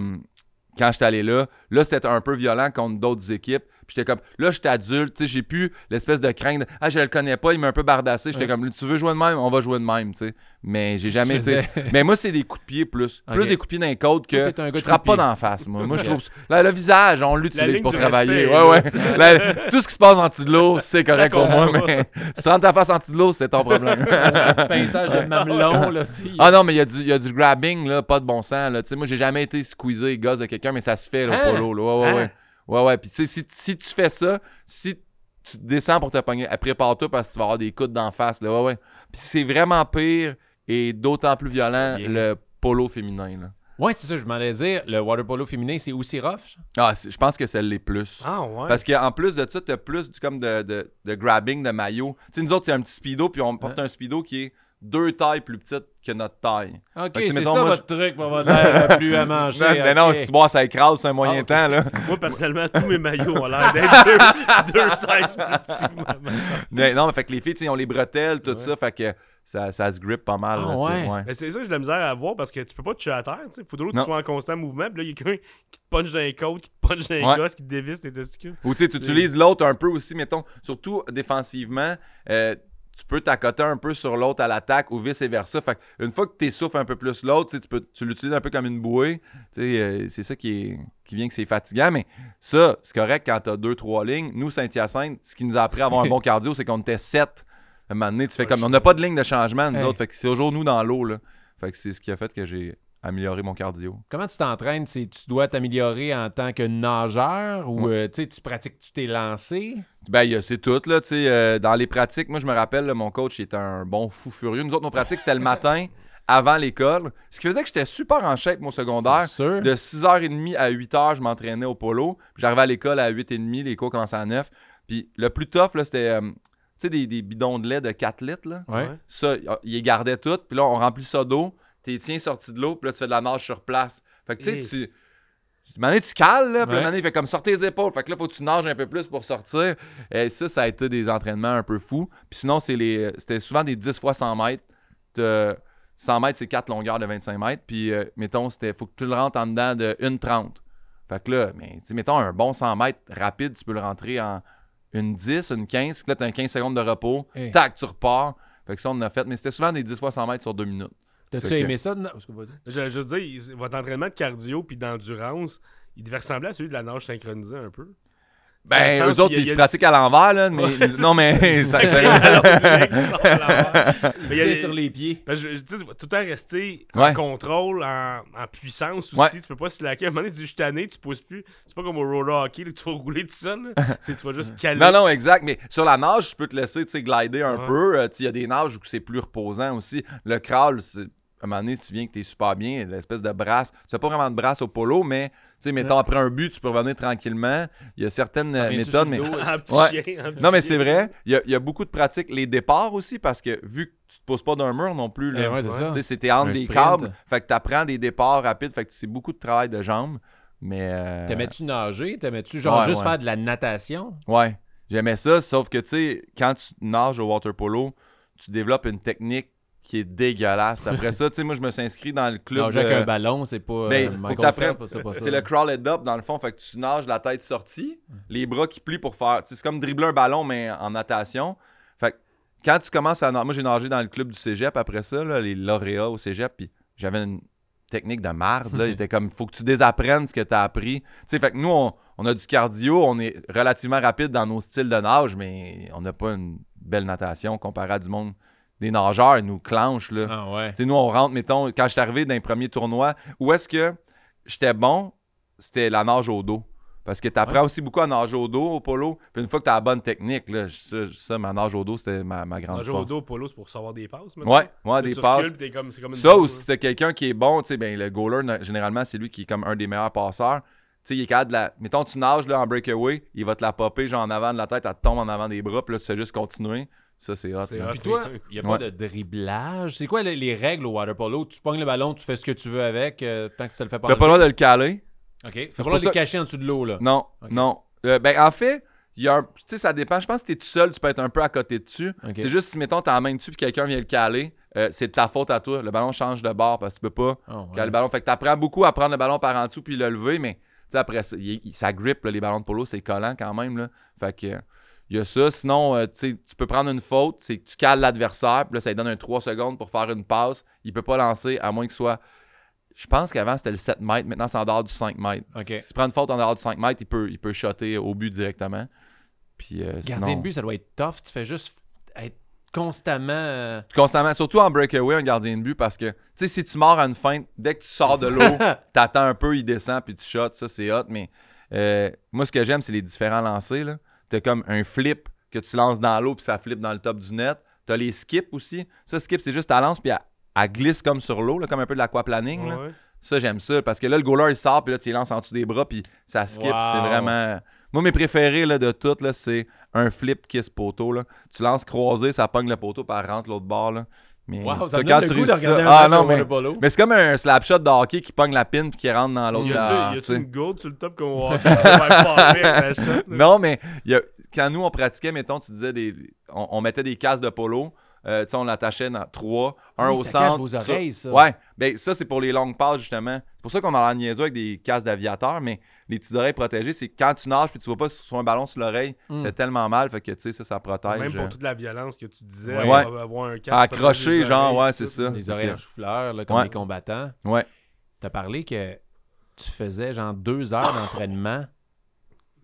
quand j'étais allé là, là, c'était un peu violent contre d'autres équipes. J'étais comme, là, j'étais adulte, tu sais, j'ai plus l'espèce de crainte de, ah, je le connais pas, il m'a un peu bardassé. J'étais Ouais. comme, tu veux jouer de même, on va jouer de même, tu sais. Mais j'ai jamais Tu été. Mais moi, c'est des coups de pied plus. Plus des coups de pied dans les côtes que. Je frappe pas la face, moi. Moi, je trouve. Là, le visage, on l'utilise pour travailler. respect, ouais, ouais. La- tout ce qui se passe en dessous de l'eau, c'est correct pour moi, mais si ta face en dessous de l'eau, c'est ton problème. Pinçage de mamelon, là. Ah non, mais il y, a du- il y a du grabbing, là, pas de bon sens. Là. Tu sais, Moi, j'ai jamais été squeezé les gosses de quelqu'un, mais ça se fait là, au Hein? polo. Là. Ouais, ouais, Hein? ouais. Ouais, ouais. Puis tu sais, si, si tu fais ça, si tu descends pour te pogner, prépare-toi parce que tu vas avoir des coudes d'en face. Là. Ouais, ouais. Puis c'est vraiment pire et d'autant plus violent Bien. le polo féminin. Là. Ouais, c'est ça, je m'en allais dire. Le water polo féminin, c'est aussi rough. ça? Ah, je pense que c'est les plus. Ah ouais. Parce qu'en plus de ça, t'as plus du, comme de, de, de grabbing de maillot. Tu sais, nous autres, c'est un petit speedo, puis on porte un speedo qui est deux tailles plus petite que notre taille. OK, c'est ça moi, votre truc pour avoir l'air plus à manger. Non, mais non, ok. si boire, ça écrase, c'est un moyen Ah, temps, là. Moi, personnellement, tous mes maillots ont l'air d'être deux, deux sizes plus petits. Mais non, mais fait que les filles, tu sais, ils ont les bretelles, tout Ouais. ça, fait que ça, ça se grippe pas mal. Ah, ouais. Mais c'est ça que j'ai de la misère à voir parce que tu peux pas te tuer à terre. Il faudrait que Non. tu sois en constant mouvement. Puis là, il y a quelqu'un qui te punch dans les côtes, qui te punch dans les Ouais. gosses, qui te dévisse tes testicules. Ou tu sais, tu utilises l'autre un peu aussi, mettons, surtout défensivement. euh, tu peux t'accoter un peu sur l'autre à l'attaque ou vice-versa. Fait une fois que tu souffles un peu plus l'autre, tu tu peux tu l'utilises un peu comme une bouée. Euh, c'est ça qui, est, qui vient que c'est fatigant. Mais ça, c'est correct quand tu as deux, trois lignes. Nous, Saint-Hyacinthe, ce qui nous a appris à avoir un bon cardio, c'est qu'on était sept. À un moment donné, tu fais comme. On n'a pas de ligne de changement, nous Hey. autres. Fait que c'est toujours nous dans l'eau. là. Fait que c'est ce qui a fait que j'ai amélioré mon cardio. Comment tu t'entraînes? Tu dois t'améliorer en tant que nageur ou euh, tu pratiques, tu t'es lancé? Ben, c'est tout, là, euh, dans les pratiques, moi, je me rappelle, là, mon coach, il était un bon fou furieux. Nous autres, nos pratiques, c'était le matin, avant l'école. Ce qui faisait que j'étais super en shape, mon secondaire. Sûr. De 6h30 à 8h, je m'entraînais au polo. J'arrivais à l'école à 8h30, les cours commençaient à 9. Puis le plus tough, c'était, euh, tu sais, des, des bidons de lait de 4 litres, là. Ouais. Ça, il les gardait toutes. Puis là, on remplit ça d'eau. T'es tiens sorti de l'eau, puis là, tu fais de la nage sur place. Fait que, tu sais, tu... Un donné, tu cales, là, puis un Ouais. il fait comme sortir les épaules. Fait que là, faut que tu nages un peu plus pour sortir. Et ça, ça a été des entraînements un peu fous. Puis sinon, c'est les, c'était souvent des 10 fois 100 mètres. T'as- 100 mètres, c'est 4 longueurs de 25 mètres. Puis, euh, mettons, c'était, faut que tu le rentres en dedans de 1,30. Fait que là, mais, mettons, un bon 100 mètres rapide, tu peux le rentrer en une 10, une 15. Puis là, tu as 15 secondes de repos. Hey. Tac, tu repars. Fait que ça, on en a fait. Mais c'était souvent des 10 fois 100 mètres sur 2 minutes. T'as-tu que- aimé ça? vas-y. Je, je veux dire, votre entraînement de cardio puis d'endurance, il devait ressembler à celui de la nage synchronisée un peu. Ben, eux autres, a- ils se pratiquent à l'envers, là. Mais, non, mais ça, ça- Alors, le mec, c'est dans l'envers. Mais il y a Tu sur les pieds. Je- tu tu vas tout le temps rester Ouais. en contrôle, en, en puissance aussi. Ouais. Tu peux pas se laquer. À un moment donné, tu dis, je tanné, tu pousses plus. C'est pas comme au roller hockey, là, que tu vas rouler tout seul. tu vas juste caler. Non, non, exact. Mais sur la nage, je peux te laisser tu glider un Ouais. peu. Euh, tu Il y a des nages où c'est plus reposant aussi. Le crawl, c'est- à un moment donné, tu viens que tu es super bien, l'espèce de brasse. Tu n'as pas vraiment de brasse au polo, mais tu sais, mettons, après un but, tu peux revenir tranquillement. Il y a certaines euh, méthodes, mais. le dos, Un petit Ouais. chien, un petit Non, mais c'est vrai. Il y, a, il y a beaucoup de pratiques. Les départs aussi, parce que vu que tu te poses pas d'un mur non plus, là, Eh ouais, c'est c'était entre Un des sprint. câbles. Fait que tu apprends des départs rapides. Fait que c'est beaucoup de travail de jambes. Mais. euh, T'aimais-tu nager? T'aimais-tu genre Ouais, juste ouais. faire de la natation? Ouais, j'aimais ça, sauf que tu sais, quand tu nages au water polo, tu développes une technique qui est dégueulasse. Après ça, tu sais, moi, je me suis inscrit dans le club. Nager avec un ballon, c'est pas euh, Ben, Phelps, c'est le crawl head up, dans le fond. Fait que tu nages la tête sortie, les bras qui plient pour faire. C'est comme dribbler un ballon, mais en natation. Fait que quand tu commences à nager. Moi, j'ai nagé dans le club du cégep après ça, là, les lauréats au cégep. Puis j'avais une technique de marde. Là. Il était comme, faut que tu désapprennes ce que tu as appris. Tu sais, fait que nous, on, on a du cardio, on est relativement rapide dans nos styles de nage, mais on n'a pas une belle natation comparé à du monde. Des nageurs, ils nous clenchent, là. Ah ouais. Nous, on rentre, mettons, quand je suis arrivé dans les premiers tournois, où est-ce que j'étais bon, c'était la nage au dos. Parce que tu apprends Ouais. aussi beaucoup à nager au dos au polo. Puis une fois que tu as la bonne technique, là, ça, ça, ma nage au dos, c'était ma, ma grande Nager au dos au polo, c'est pour savoir des passes. maintenant. Ouais, ouais, des passes. recules, puis t'es comme- c'est comme une Ça, ou si c'était quelqu'un qui est bon, tu sais, ben, le goaler, généralement, c'est lui qui est comme un des meilleurs passeurs. Tu sais, il est capable de la. Mettons, tu nages là, en breakaway, il va te la popper genre en avant de la tête, elle te tombe en avant des bras, puis là, tu sais juste continuer. Ça, c'est hot. Puis toi, il n'y a pas Ouais. de dribblage? C'est quoi les, les règles au water polo? Tu pognes le ballon, tu fais ce que tu veux avec, euh, tant que ça le fait pas. T'as pas le droit de le caler. OK. Tu pour pas le droit de le cacher en dessous de l'eau, là. Non, non. Euh, ben, en fait, il y a un. Tu sais, ça dépend. Je pense que si t'es tout seul, tu peux être un peu à côté dessus. Ok. C'est juste si, mettons, t'as la main dessus puis quelqu'un vient le caler, euh, c'est de ta faute à toi. Le ballon change de bord parce que tu peux pas Oh, ouais. caler le ballon. Fait que t'apprends beaucoup à prendre le ballon par en dessous puis le lever, mais tu sais, après ça, il- il- ça grippe, là, les ballons de polo, c'est collant quand même. Là. Fait que. Il y a ça. Sinon, euh, tu peux prendre une faute, c'est que tu cales l'adversaire, puis là, ça lui donne un 3 secondes pour faire une passe. Il peut pas lancer, à moins qu'il soit. Je pense qu'avant, c'était le 7 mètres. Maintenant, c'est en dehors du 5 mètres. Si tu prends une faute en dehors du 5 mètres, il peut, il peut shotter au but directement. Puis euh, Gardien sinon, de but, ça doit être tough. Tu fais juste être constamment. euh, constamment, surtout en breakaway, un gardien de but, parce que, tu sais, si tu mords à une feinte, dès que tu sors de l'eau, t'attends un peu, il descend, puis tu shots, ça, c'est hot. Mais euh, moi, ce que j'aime, c'est les différents lancers. là. T'as comme un flip que tu lances dans l'eau, puis ça flippe dans le top du net. T'as les skips aussi. Ça, skip, c'est juste ta lance, puis elle, elle glisse comme sur l'eau, comme un peu de l'aquaplaning. là. Ouais. Ça, j'aime ça. Parce que là, le goaler, il sort, puis là, tu les lances en dessous des bras, puis ça skip. Wow. C'est vraiment. Moi, mes préférés là, de toutes, c'est un flip kiss poteau. Là. Tu lances croisé, ça pogne le poteau, puis elle rentre l'autre bord. Là. Mais Wow, ça ça, me quand tu le goût de réussis regarder ça- un Ah match non, mais. Mais c'est comme un slap shot de hockey qui pogne la pin puis qui rentre dans l'autre. Y a-tu une gourde sur le top qu'on va faire? Non, mais il y a- quand nous, on pratiquait, mettons, tu disais, des, on, on mettait des casques de polo. Euh, tu sais, on l'attachait dans trois, un Oui, au ça cache centre. vos ça. oreilles, ça. Ouais, ben ça, c'est pour les longues passes, justement. C'est pour ça qu'on a l'air niaiseux avec des casques d'aviateur, mais les petites oreilles protégées, c'est quand tu nages puis tu vois pas sur un ballon sur l'oreille, Mm. c'est tellement mal, fait que, tu sais, ça, ça protège. Même euh, pour toute la violence que tu disais, Ouais. avoir- avoir un casque. Les genre, oreilles, ouais, c'est ça. Les oreilles en chou-fleur, là, comme Ouais. les combattants. Ouais. T'as parlé que tu faisais genre deux heures d'entraînement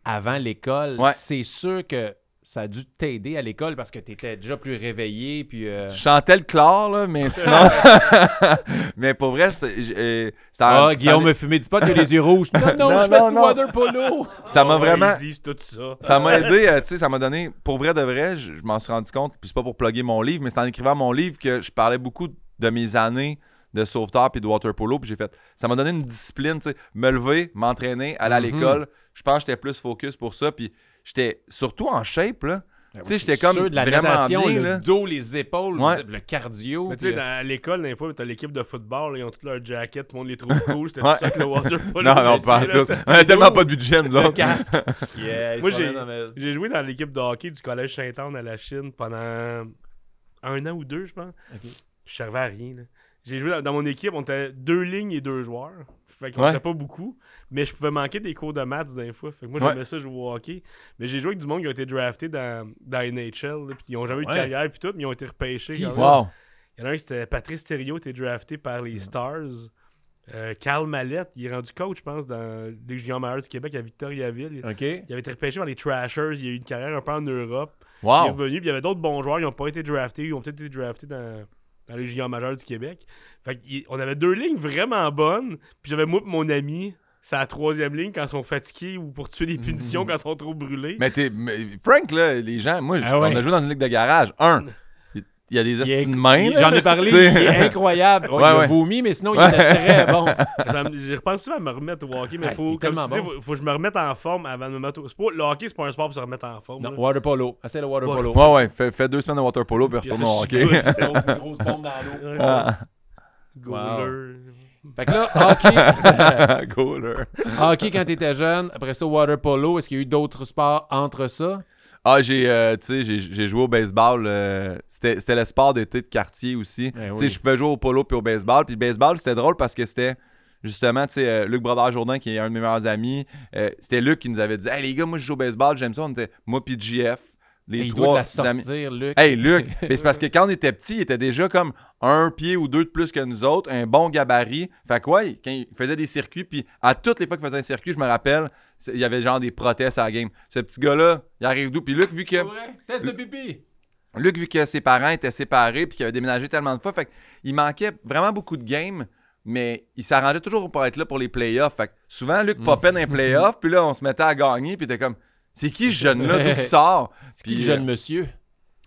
avant l'école. Ouais. C'est sûr que ça a dû t'aider à l'école parce que t'étais déjà plus réveillé. Puis, euh, Je chantais le chlore, là, mais sinon. mais pour vrai, c'est- euh, Ah, Guillaume me fumait du pot, il les yeux rouges. Non, non, Non, je fais non, du non. water polo. Ça m'a Ah vraiment. Ils disent tout ça. Ça m'a aidé, euh, tu sais, ça m'a donné, pour vrai de vrai, je, je m'en suis rendu compte, puis c'est pas pour plugger mon livre, mais c'est en écrivant mon livre que je parlais beaucoup de mes années de sauveteur puis de water polo, puis j'ai fait, ça m'a donné une discipline, tu sais, me lever, m'entraîner, aller à Mhm. l'école, je pense que j'étais plus focus pour ça, puis j'étais surtout en shape, là. Ben Tu sais, j'étais comme Sûr, de la vraiment natation, bien, le là. dos, les épaules, Ouais. le cardio. Mais tu sais, puis, euh, à l'école, des fois, t'as l'équipe de football, là, ils ont tous leur jacket, tout le monde les trouve cool. C'était Ouais. tout ça que le water polo. Non, non, pas tout. On a tellement pas de budget, nous autres. casque. Yeah, Moi, j'ai- J'ai joué dans l'équipe de hockey du collège Saint-Anne à la Chine pendant un an ou deux, je pense. Je servais à rien. là. J'ai joué dans, dans mon équipe, on était deux lignes et deux joueurs. Fait qu'on Ouais. était pas beaucoup. Mais je pouvais manquer des cours de maths des fois. Fait que moi, Ouais. j'aimais ça jouer au hockey. Mais j'ai joué avec du monde qui a été drafté dans, dans NHL. là, puis ils ont jamais eu de Ouais. carrière puis tout, mais ils ont été repêchés. Quand. Wow. Il y en a un qui c'était Patrice Thériault, qui a été drafté par les Stars. Euh, Carl Mallette, il est rendu coach, je pense, dans les juniors majeurs du Québec à Victoriaville. Il avait été repêché par les Trashers. Il a eu une carrière un peu en Europe. Il est Wow. revenu. Puis il y avait d'autres bons joueurs. Ils n'ont pas été draftés. Ils ont peut-être été draftés dans, dans les juniors majeurs du Québec. Fait qu'on avait deux lignes vraiment bonnes. Puis j'avais moi et mon ami. C'est la troisième ligne quand ils sont fatigués ou pour tuer des punitions quand ils sont trop brûlés. Mais t'es. mais Frank, là, les gens, moi, Ah ouais. on a joué dans une ligue de garage. Un, il il y a des Il de main. il- là. J'en ai parlé, il est incroyable. Ouais, Ouais, il a vomi, mais sinon, il Ouais. était très bon. Je repense souvent à me remettre au hockey, mais Ah, faut, comme dis, bon. faut, faut que je me remette en forme avant de me mettre au... c'est pas- Le hockey, c'est pas un sport pour se remettre en forme. Non, là. water polo. Assez le water Ouais. polo. Ouais, ouais. Fais, fais deux semaines de water polo puis Puis retourne au hockey. good. Une grosse bombe dans l'eau. Ah. Goaler. Fait que là, hockey, Goaler. hockey quand t'étais jeune, après ça, water polo, est-ce qu'il y a eu d'autres sports entre ça? Ah, j'ai, euh, tu sais, j'ai, j'ai joué au baseball. euh, c'était, c'était le sport d'été de quartier aussi. Eh tu sais, oui. je pouvais jouer au polo puis au baseball. Puis le baseball, c'était drôle parce que c'était justement, tu sais, euh, Luc Brodeur-Jourdain, qui est un de mes meilleurs amis. euh, c'était Luc qui nous avait dit Hey les gars, moi je joue au baseball, j'aime ça. On était, moi puis JF, les Et il doit la sortir, Luc. Hey Luc, mais c'est parce que quand on était petit, il était déjà comme un pied ou deux de plus que nous autres, un bon gabarit. Fait que ouais, quand il faisait des circuits, puis à toutes les fois qu'il faisait un circuit, je me rappelle, il y avait genre des protestes à la game. Ce petit gars-là, il arrive d'où? Puis Luc, vu que C'est vrai? Test de pipi. Luc, vu que ses parents étaient séparés puis qu'il avait déménagé tellement de fois, fait qu'il manquait vraiment beaucoup de games, mais il s'arrangeait toujours pour être là pour les playoffs. Fait que souvent, Luc Mm. popait dans les playoffs, puis là, on se mettait à gagner, puis t'es comme, c'est qui ce jeune-là, d'où il sort? C'est qui le jeune euh, monsieur?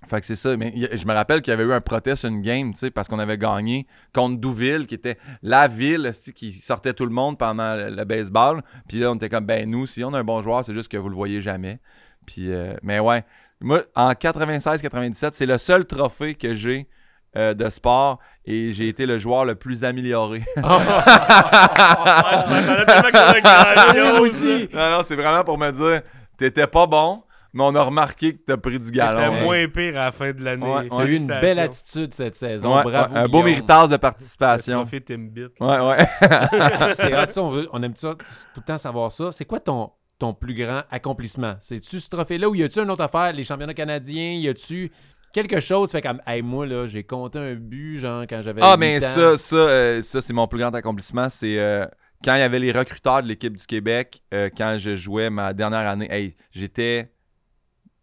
Fait que c'est ça. Mais je me rappelle qu'il y avait eu un protest, une game, tu sais, parce qu'on avait gagné contre Douville, qui était la ville qui sortait tout le monde pendant le, baseball. Puis là, on était comme, ben nous, si on a un bon joueur, c'est juste que vous le voyez jamais. Puis, euh, mais ouais, moi, en 96-97, c'est le seul trophée que j'ai euh, de sport et j'ai été le joueur le plus amélioré. Ah, je m'attendais tellement que aussi. non, non, c'est vraiment pour me dire, t'étais pas bon, mais on a remarqué que t'as pris du C'était galon. Ouais. moins pire à la fin de l'année. Ouais, Tu as eu une belle attitude cette saison. Ouais, Bravo. un beau méritage de Le participation. trophée Timbit. Ouais, ouais. C'est on, veut- on aime ça tout le temps savoir ça. C'est quoi ton, ton plus grand accomplissement? C'est-tu ce trophée-là ou y a-tu une autre affaire? Les championnats canadiens, y a-tu quelque chose? Fait comme, hey, moi, là, j'ai compté un but, genre, quand j'avais. Ah, 8 mais ans. ça, ça, euh, ça c'est mon plus grand accomplissement. C'est euh, quand il y avait les recruteurs de l'équipe du Québec, euh, quand je jouais ma dernière année. Hey, j'étais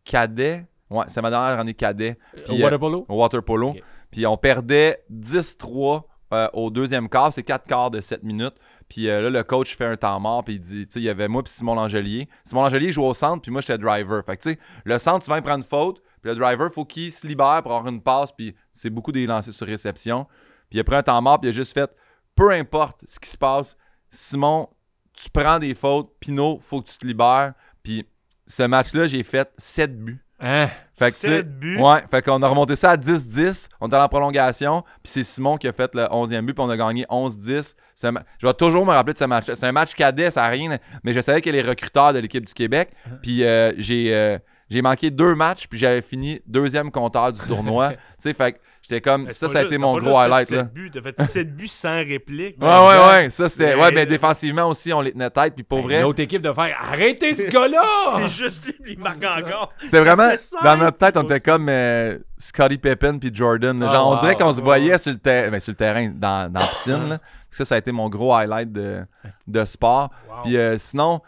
cadet. Ouais, c'est ma dernière année cadet. Puis, euh, water polo? au water polo. Puis on perdait 10-3 euh, au deuxième quart. C'est 4 quarts de 7 minutes. Puis euh, là, le coach fait un temps mort. Puis il dit, tu sais, il y avait moi puis Simon Langelier. Simon Langelier jouait au centre, puis moi, j'étais driver. Fait que, tu sais, le centre, souvent, il prend une faute. Puis le driver, faut qu'il se libère pour avoir une passe. Puis c'est beaucoup des lancers sur réception. Puis il a pris un temps mort, puis il a juste fait, peu importe ce qui se passe, Simon, tu prends des fautes. Pinot, faut que tu te libères. Puis ce match-là, j'ai fait 7 buts. Hein? Fait que, tu sais, Sept buts? Ouais, fait qu'on a remonté ça à 10-10. On était en prolongation. Puis c'est Simon qui a fait le 11e but. Puis on a gagné 11-10. C'est un ma- Je vais toujours me rappeler de ce match. C'est un match cadet, ça n'a rien. Mais je savais a les recruteurs de l'équipe du Québec. Puis euh, j'ai, euh, J'ai manqué deux matchs, puis j'avais fini deuxième compteur du tournoi. tu sais, fait que j'étais comme. Mais Ça, c'est ça a été mon gros highlight, T'as fait 7 buts sans réplique. Ouais, ouais, ouais. Ça, c'était. Ouais, Mais- mais défensivement aussi, on les tenait tête, puis pour Une vrai. autre équipe de faire arrêtez ce gars-là! C'est juste lui, il marque encore. C'était vraiment. Dans notre tête, on était comme euh, Scottie Pippen puis Jordan. là. Ah, Genre, on wow. dirait qu'on se voyait sur le, ter- ben, sur le terrain, dans, dans la piscine. là. Ça, ça a été mon gros highlight de, de sport. Wow. Puis euh, sinon,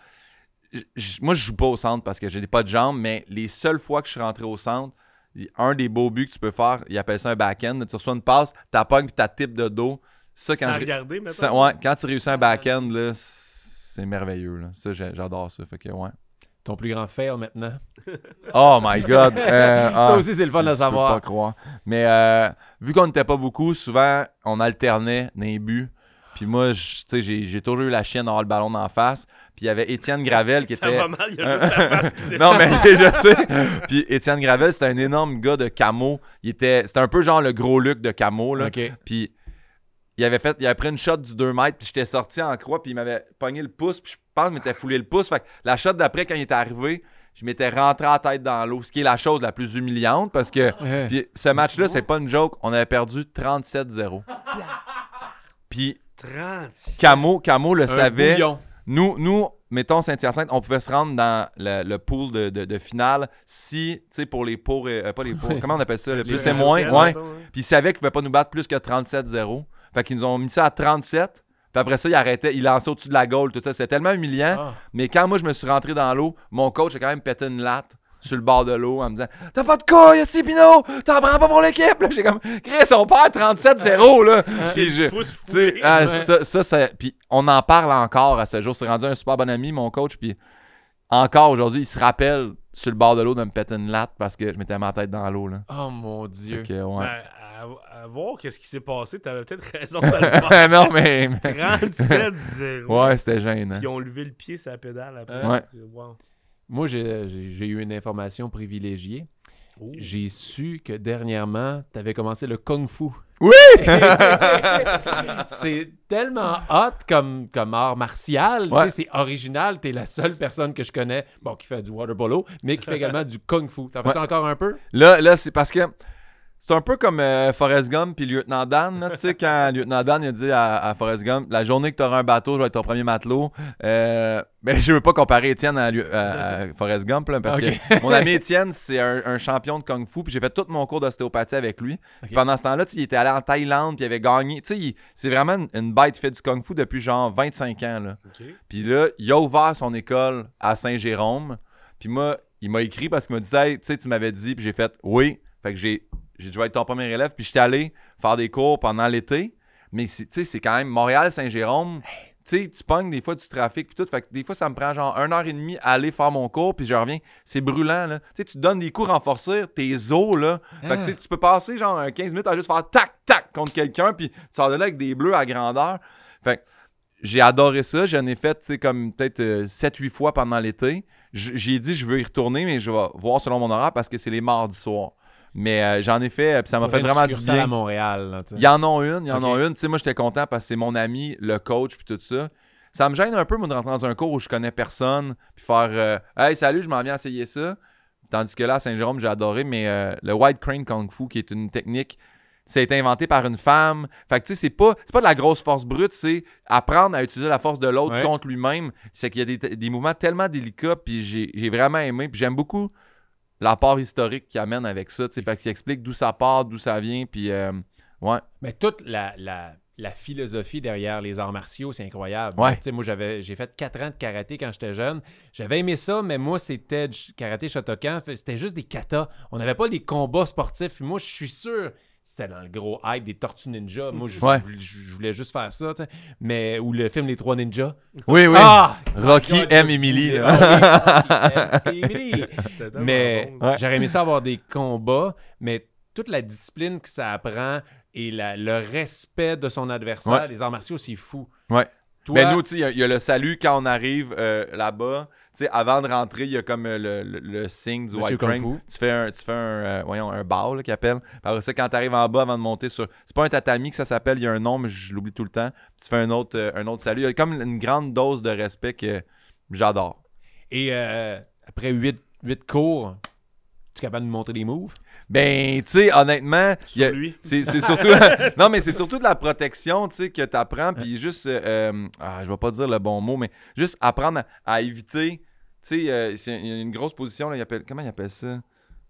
moi, je joue pas au centre parce que j'ai pas de jambes, mais les seules fois que je suis rentré au centre, un des beaux buts que tu peux faire, ils appellent ça un back-end. Tu reçois une passe, t'appognes puis t'as type de dos. Ça, quand Sans je- regarder, maintenant. ça- ouais, quand tu réussis un back-end, là, c'est merveilleux. là. Ça, j'adore ça. Fait que, ouais. Ton plus grand fail maintenant? Oh my god. Euh, ah, aussi, c'est le fun à je peux savoir. pas croire. Mais euh, vu qu'on n'était pas beaucoup, souvent, on alternait dans les buts. Puis moi, je- tu sais, j'ai j'ai toujours eu la chienne d'avoir le ballon en face. Puis il y avait Étienne Gravel qui Ça était. va mal, il y a juste la face qui non, mais je sais. Puis Étienne Gravel, c'était un énorme gars de camo. Il était, c'était un peu genre le gros Luc de camo. Là. Puis il avait fait, il avait pris une shot du 2 mètres, puis j'étais sorti en croix, puis il m'avait pogné le pouce, puis je pense qu'il m'était foulé le pouce. Fait que la shot d'après, quand il était arrivé, je m'étais rentré la tête dans l'eau, ce qui est la chose la plus humiliante parce que. Ouais. Puis ce match-là, c'est pas une joke, on avait perdu 37-0. Puis 30. Camo, Camo le Un savait. bouillon. Nous, nous, mettons Saint-Hyacinthe, on pouvait se rendre dans le, le pool de, de- de finale si, tu sais, pour les pour, euh, pas les pour, comment on appelle ça, le plus c'est moins, ouais. Puis ils savaient qu'ils pouvaient pas nous battre plus que 37-0. Fait qu'ils nous ont mis ça à 37. Puis après ça, ils arrêtaient, ils lançaient au-dessus de la goal, tout ça. C'était tellement humiliant. Ah. Mais quand moi, je me suis rentré dans l'eau, mon coach a quand même pété une latte sur le bord de l'eau en me disant T'as pas de couilles, Esti Pino T'en prends pas pour l'équipe Là, J'ai comme Chris, on perd 37-0, là. Puis je- ah, ça, ça, ça- puis on en parle encore à ce jour. C'est rendu un super bon ami, mon coach. Puis encore aujourd'hui, il se rappelle sur le bord de l'eau de me péter une latte parce que je mettais ma tête dans l'eau. Là. Oh mon Dieu. Que, ouais. Ben, à, à voir qu'est-ce qui s'est passé, t'avais peut-être raison de le faire. non, mais. mais- 37-0. Ouais, c'était gênant. Ils ont levé le pied sur la pédale après. Ouais. Wow. Moi, j'ai eu une information privilégiée. Oh. J'ai su que dernièrement, tu avais commencé le Kung Fu. Oui! c'est tellement hot comme, comme art martial. Ouais. C'est original. Tu es la seule personne que je connais bon, qui fait du water polo, mais qui fait également du Kung Fu. T'en fais ça encore un peu? Là, là c'est parce que c'est un peu comme euh, Forrest Gump puis Lieutenant Dan. Tu sais, quand Lieutenant Dan il a dit à, à Forrest Gump La journée que tu auras un bateau, je vais être ton premier matelot. Euh, mais je veux pas comparer Étienne à, Lieu- à- à Forrest Gump là, parce que mon ami Étienne, c'est un, un champion de Kung Fu. Puis j'ai fait tout mon cours d'ostéopathie avec lui. Pendant ce temps-là, il était allé en Thaïlande puis il avait gagné. Tu sais, c'est vraiment une, une bête fait du Kung Fu depuis genre 25 ans. Là. Puis là, il a ouvert son école à Saint-Jérôme. Puis moi, il m'a écrit parce qu'il m'a dit Hey, tu sais, tu m'avais dit. Puis j'ai fait Oui. Fait que j'ai j'ai dit Je vais être ton premier élève. Puis j'étais allé faire des cours pendant l'été. Mais c'est- tu sais, c'est quand même Montréal-Saint-Jérôme. Tu sais, tu pognes des fois du trafic puis tout. Fait que des fois, ça me prend genre une heure et demie à aller faire mon cours. Puis je reviens. C'est brûlant, là. Tu sais, tu donnes des cours renforcés, tes os, là. Fait que tu peux passer genre un 15 minutes à juste faire tac, tac contre quelqu'un. Puis tu sors de là avec des bleus à grandeur. Fait que j'ai adoré ça. J'en ai fait, tu sais, comme peut-être 7-8 fois pendant l'été. J'ai dit, je veux y retourner, mais je vais voir selon mon horaire parce que c'est les mardis soirs. Mais euh, j'en ai fait, euh, puis ça m'a fait vraiment du succursale à bien. Montréal. Il y en a une, il y en a une. Tu sais, moi, j'étais content parce que c'est mon ami, le coach, puis tout ça. Ça me gêne un peu, moi, de rentrer dans un cours où je connais personne, puis faire euh, Hey, salut, je m'en viens essayer ça. Tandis que là, à Saint-Jérôme, j'ai adoré, mais euh, le White Crane Kung Fu, qui est une technique, ça a été inventé par une femme. Fait que, tu sais, c'est pas, c'est pas de la grosse force brute, c'est apprendre à utiliser la force de l'autre Ouais. contre lui-même. C'est qu'il y a des, des mouvements tellement délicats, puis j'ai, j'ai vraiment aimé, puis j'aime beaucoup l'apport historique qu'il amène avec ça, tu sais, parce qu'il explique d'où ça part, d'où ça vient, puis euh, ouais. Mais toute la, la, la philosophie derrière les arts martiaux, c'est incroyable. Ouais. Tu sais, moi, j'avais, j'ai fait 4 ans de karaté quand j'étais jeune. J'avais aimé ça, mais moi, c'était du karaté Shotokan. C'était juste des katas. On n'avait pas les combats sportifs. Moi, je suis sûr, c'était dans le gros hype des Tortues Ninja. Moi, je, Ouais. je- je voulais juste faire ça. Mais, ou le film Les Trois Ninjas. Oui, oui. Ah! Rocky God, Emily. Ah oui, Rocky aime Emily. Mais bon, Ouais. j'aurais aimé ça avoir des combats, mais toute la discipline que ça apprend et la- le respect de son adversaire, Ouais. les arts martiaux, c'est fou. Ouais. Toi, Mais nous, tu sais, il y a- il y, a le salut quand on arrive euh, là-bas. Tu sais, avant de rentrer, il y a comme euh, le, le- le signe du Monsieur White Crane. Tu fais un, tu fais un, euh, voyons, un bow, qu'il appelle. Après ça, quand tu arrives en bas, avant de monter sur... C'est pas un tatami que ça s'appelle, il y a un nom, mais je l'oublie tout le temps. Tu fais un autre, un autre salut. Il y a comme une grande dose de respect que j'adore. et après huit, huit cours, Tu es capable de nous montrer des moves? Ben, tu sais, honnêtement, c'est c'est surtout non mais c'est surtout de la protection tu sais que tu apprends puis juste euh, euh, ah, je vais pas dire le bon mot mais juste apprendre à, à éviter tu sais euh, il y a une grosse position là il appelle comment il appelle ça?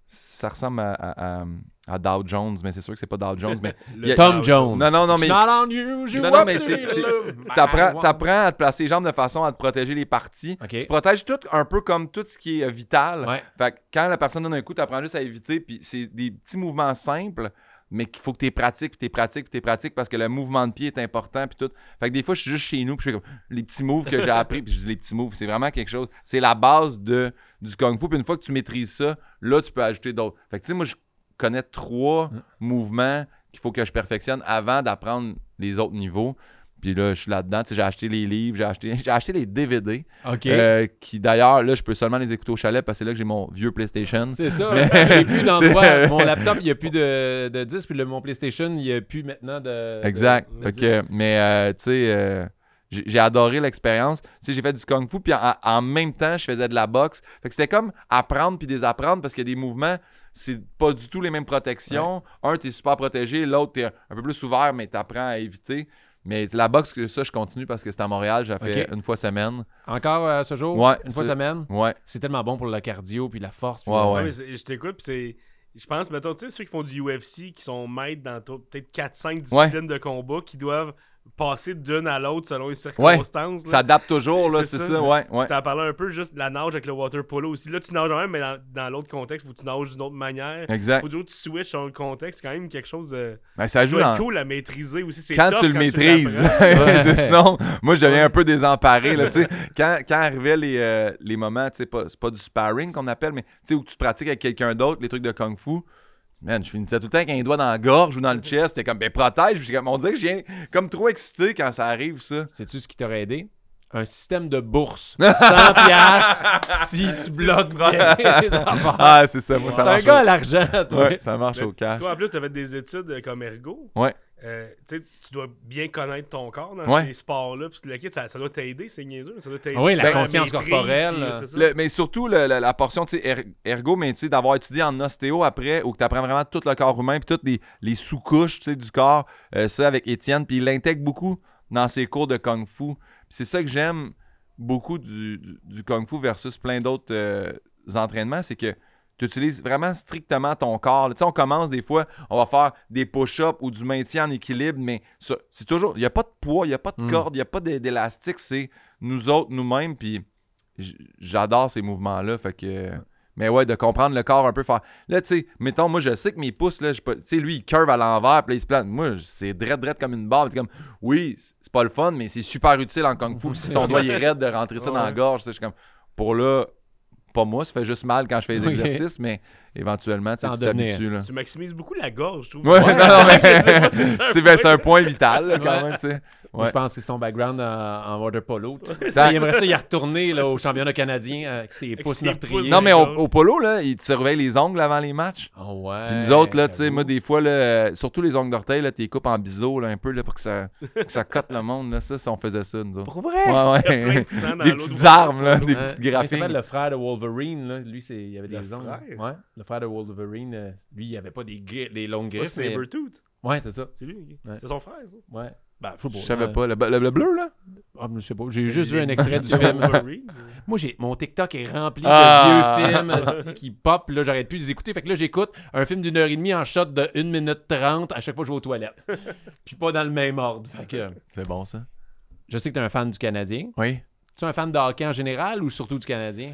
Ça ressemble à, à, à- à Dow Jones mais c'est sûr que c'est pas Dow Jones mais Le a- Tom Jones. non non non mais It's not unusual non, non, mais c'est- T'apprends, by t'apprends à te placer les jambes de façon à te protéger les parties. Tu protèges tout un peu comme tout ce qui est euh, vital. Ouais. Fait que quand la personne donne un coup, t'apprends juste à éviter. Puis c'est des petits mouvements simples, mais qu'il faut que tu pratiques, puis tu pratiques, puis tu pratiques parce que le mouvement de pied est important. Puis tout. Fait que des fois, je suis juste chez nous, puis je fais comme les petits moves que j'ai appris. Puis je dis les petits moves, c'est vraiment quelque chose. C'est la base de, du kung fu. Puis une fois que tu maîtrises ça, là, tu peux ajouter d'autres. Fait que tu sais, moi, je connais trois mouvements qu'il faut que je perfectionne avant d'apprendre les autres niveaux. Puis là, je suis là-dedans. Tu sais, j'ai acheté les livres, j'ai acheté, j'ai acheté les DVD. OK. euh, qui d'ailleurs, là, je peux seulement les écouter au chalet parce que c'est là que j'ai mon vieux PlayStation. C'est ça. Mais- J'ai plus d'endroit. Mon laptop, il n'y a plus de, de disque, puis le, mon PlayStation, il n'y a plus maintenant de. Exact. de- de mais, euh, tu sais, euh, j'ai j'ai adoré l'expérience. Tu sais, j'ai fait du kung fu, puis en, en même temps, je faisais de la boxe. Fait que c'était comme apprendre puis désapprendre parce qu'il y a des mouvements, c'est pas du tout les mêmes protections. Un, t'es super protégé, l'autre, t'es un, un peu plus ouvert, mais t'apprends à éviter. Mais la boxe, que ça, je continue parce que c'est à Montréal, j'ai fait une fois semaine. Encore euh, ce jour? Ouais, Une fois semaine? Ouais. C'est tellement bon pour le cardio, puis la force. puis Ouais, ouais. mais c'est- je t'écoute, puis c'est. Je pense, mettons, tu sais, ceux qui font du UFC, qui sont maîtres dans peut-être 4-5 disciplines de combat, qui doivent passer d'une à l'autre selon les circonstances. là. Ça adapte toujours, là, C'est c'est ça. ça. Ouais, ouais. Tu t'en parlais un peu juste de la nage avec le water polo aussi. Là, tu nages même, mais dans, dans l'autre contexte, que tu nages d'une autre manière. Exact. Faut toujours que tu switches sur le contexte. C'est quand même quelque chose de. Ben, ça joue dans... cool à maîtriser aussi. C'est quand tu le maîtrises. c'est- sinon, moi, je deviens un peu désemparé. Là, tu sais. quand, quand arrivaient les, euh, les moments, tu sais, pas, c'est pas du sparring qu'on appelle, mais tu sais, où tu pratiques avec quelqu'un d'autre, les trucs de kung fu. Man, je finissais tout le temps avec un doigt dans la gorge ou dans le chest. T'es comme, ben protège. Puis comme, on dirait que je viens comme trop excité quand ça arrive, ça. Sais-tu ce qui t'aurait aidé? Un système de bourse. 100 piastres si tu bloques bien. Ah, c'est ça. Moi, ça T'es un marche. gars à l'argent, toi. Ouais, ça marche Mais au cash. Toi, en plus, tu as fait des études comme ergo. Ouais. Euh, tu dois bien connaître ton corps dans Ouais. ces sports-là. Puis le kit, ça, ça doit t'aider, c'est niaiseux. Ça doit t'aider. Ah oui, la dans conscience maîtrise, corporelle, puis, euh. Le- mais surtout le- la, la portion tu sais, er- ergo, mais tu sais, d'avoir étudié en ostéo après, où tu apprends vraiment tout le corps humain, puis toutes les, les sous-couches tu sais, du corps, euh, ça avec Étienne, puis il l'intègre beaucoup dans ses cours de kung fu. Puis c'est ça que j'aime beaucoup du, du, du kung fu versus plein d'autres euh, entraînements, c'est que tu utilises vraiment strictement ton corps. Tu sais, on commence des fois, on va faire des push-ups ou du maintien en équilibre, mais c'est toujours, il n'y a pas de poids, il n'y a pas de Mm. corde, il n'y a pas d'é- d'élastique, c'est nous autres, nous-mêmes, puis j'adore ces mouvements-là. Fait que. Mais ouais, de comprendre le corps un peu. Faire... Là, tu sais, mettons, moi, je sais que mes pouces, là, tu sais, lui, il curve à l'envers, puis là, il se plante. Moi, c'est drette, drette comme une barre. T'es comme, oui, c'est pas le fun, mais c'est super utile en kung fu. Puis si ton doigt il est raide de rentrer ça dans la gorge, je suis comme, pour là, pas moi, ça fait juste mal quand je fais les exercices, mais éventuellement, tu t'habitues. Tu maximises beaucoup la gorge, je trouve. Ouais, non, non, mais c'est un ben, point. vital, là, quand Ouais. même, tu sais. Moi, je pense que c'est son background en, en water polo. Il aimerait ça y retourner là, au championnat canadien euh, avec ses pouces meurtriers. Non, mais au, au polo, là, ils te surveillent les ongles avant les matchs. Oh ouais. Puis nous autres, là, tu sais, moi, des fois, là, surtout les ongles d'orteil, là, t'es coupes en biseau, là, un peu, là, pour que ça, que ça cote le monde, là. Ça, si on faisait ça, nous autres. Pour vrai? Ouais, Il y a plein ouais. de sang dans des petites armes, là, des petites graphiques. le frère de Wolverine. Là. Lui, c'est... il avait Le des ongles. frère? Ouais, le frère de Wolverine. euh, lui, il avait pas des, gri- des longues Ouais, griffes. c'est mais- Sabertooth. Ouais, c'est ça. C'est lui. Ouais. C'est son frère, ça. Ouais. Ben, je savais pas. Le, le- le bleu, là? Ah, mais je sais pas. J'ai juste vu un extrait du film. Wolverine. Moi, j'ai mon TikTok est rempli Ah. de vieux films qui pop. Là, j'arrête plus de les écouter. Fait que là, j'écoute un film d'une heure et demie en shot de 1 minute 30 à chaque fois que je vais aux toilettes. Puis pas dans le même ordre. Fait que C'est bon, ça. je sais que tu es un fan du Canadien. Oui. Tu es un fan de hockey en général ou surtout du Canadien?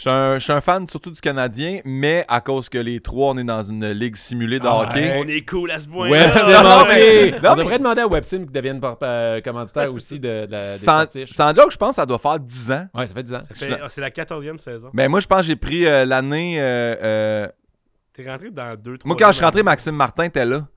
Je suis, un, fan surtout du Canadien, mais à cause que les trois, on est dans une ligue simulée de Ah, hockey. ouais. On est cool à ce point Websim non, On mais- devrait demander à Websim qui devienne euh, commanditaire aussi de, de la, Sans, sortiches. sans joke, je pense que ça doit faire 10 ans. Ouais, ça fait 10 ans. C'est la 14e saison. Ben moi, je pense que j'ai pris euh, l'année... euh, euh, T'es rentré dans deux, trois Moi, quand je suis rentré, Maxime Martin était là.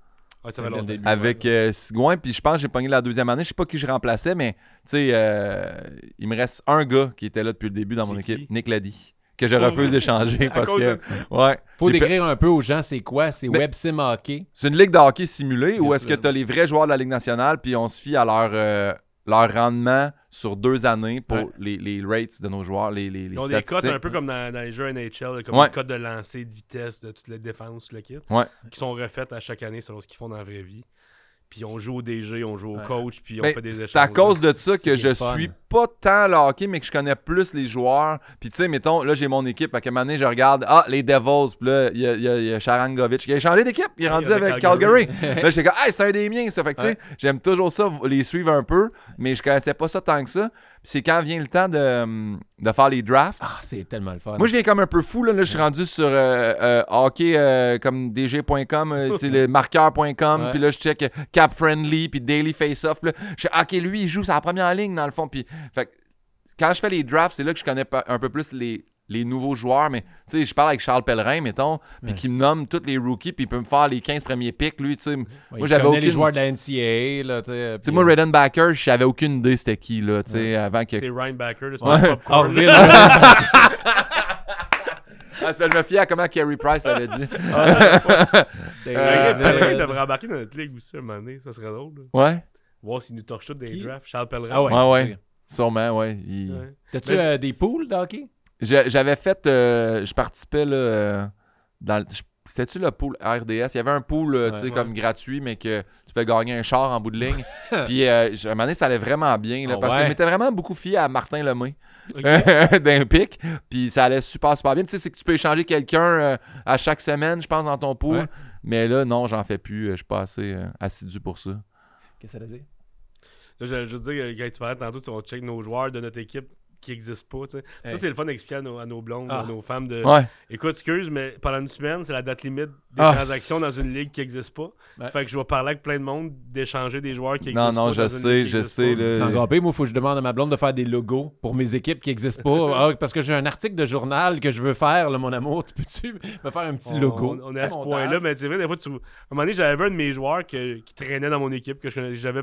Ouais, ça C'est fait le longtemps. début. avec euh, Sigouin, puis je pense que j'ai pogné la deuxième année. Je sais pas qui je remplaçais, mais tu sais, euh, il me reste un gars qui était là depuis le début dans mon équipe, qui? Nick Lady, que je Oh, refuse d'échanger parce que ouais, Faut décrire un peu aux gens c'est quoi? C'est Mais- Websim Hockey. c'est une ligue de hockey simulée où est-ce que tu as les vrais joueurs de la Ligue nationale puis on se fie à leur euh, leur rendement sur deux années pour Ouais. les, les rates de nos joueurs, les, les, les Ils ont des cotes un peu comme dans, dans les jeux NHL, comme Ouais. des cotes de lancer, de vitesse, de toutes les défenses, le kit, Ouais. qui sont refaites à chaque année selon ce qu'ils font dans la vraie vie. Puis on joue au DG, on joue au coach, puis on Ben, fait des échanges. c'est à cause de ça que je fun. suis pas tant le hockey, mais que je connais plus les joueurs. Puis tu sais, mettons, là j'ai mon équipe, qu'à un moment donné, je regarde, ah, les Devils, puis là, il y a, il y a- il y a Sharangovich. Il a changé d'équipe, il est rendu avec Calgary. Calgary. là, j'étais comme, hey, c'est un des miens, ça. Fait que tu sais, j'aime toujours ça, les suivre un peu, mais je connaissais pas ça tant que ça. C'est quand vient le temps de, de faire les drafts. Ah, c'est tellement le fun. Moi, je viens comme un peu fou. Là, Là, je suis rendu sur euh, euh, hockey euh, comme dg.com, euh, le marqueur.com. Puis là, je check Cap Friendly, puis Daily Face-Off. Je suis OK, lui, il joue sa première ligne dans le fond. Puis, quand je fais les drafts, c'est là que je connais un peu plus les, les nouveaux joueurs. Mais tu sais, je parle avec Charles Pellerin, mettons, puis Ouais. qui me nomme tous les rookies, puis il peut me faire les 15 premiers picks, lui. Tu sais, Ouais, moi, j'avais connaît les aucune- joueurs de la NCAA. Là, tu sais, Tu sais, puis- moi, Redenbacker, je savais aucune idée c'était qui, là, tu sais, avant que. C'est Ryan Backer, c'est Ouais. pas popcorn. Ah, je me fiais à comment Kerry Price l'avait dit. Ryan Euh, Pellerin devrait embarquer dans notre ligue aussi un moment donné, ça serait drôle. là. Ouais, Voir s'il nous torche tout des drafts. Charles Pellerin. Ah ouais. Ouais, ouais. sûrement, ouais. il- Ouais. T'as-tu euh, des poules de hockey? J'avais fait. euh, je participais là, euh, dans le. C'était-tu le pool RDS? Il y avait un pool, euh, tu sais, Ouais. comme gratuit, mais que tu fais gagner un char en bout de ligne. Puis, euh, à un moment donné, ça allait vraiment bien, là, Ah parce que ouais? je m'étais vraiment beaucoup fié à Martin Lemay d'un pic. Puis, ça allait super, super bien. Tu sais, c'est que tu peux échanger quelqu'un euh, à chaque semaine, je pense, dans ton pool. Ouais. Mais là, non, j'en fais plus. Je suis pas assez euh, assidu pour ça. Qu'est-ce que ça veut dire? Là, je, je veux dire, quand tu parlais tantôt, tu- on check nos joueurs de notre équipe qui n'existent pas. tu sais. Hey. Ça, c'est le fun d'expliquer à nos, à nos blondes, Ah. à nos femmes de. Ouais. Écoute, excuse, mais pendant une semaine, c'est la date limite des Ah, transactions dans une ligue qui n'existe pas. Ouais. Fait que je vais parler avec plein de monde d'échanger des joueurs qui Non, existent non, pas. je dans une sais, je sais. pire. Moi, il faut que je demande à ma blonde de faire des logos pour mes équipes qui n'existent pas. Ah, parce que j'ai un article de journal que je veux faire, là, mon amour. Tu peux-tu me faire un petit On, logo? on- on est à ce point-là, mais c'est vrai, des fois, tu... à un moment donné, j'avais un de mes joueurs que- qui traînait dans mon équipe, que je connais- j'avais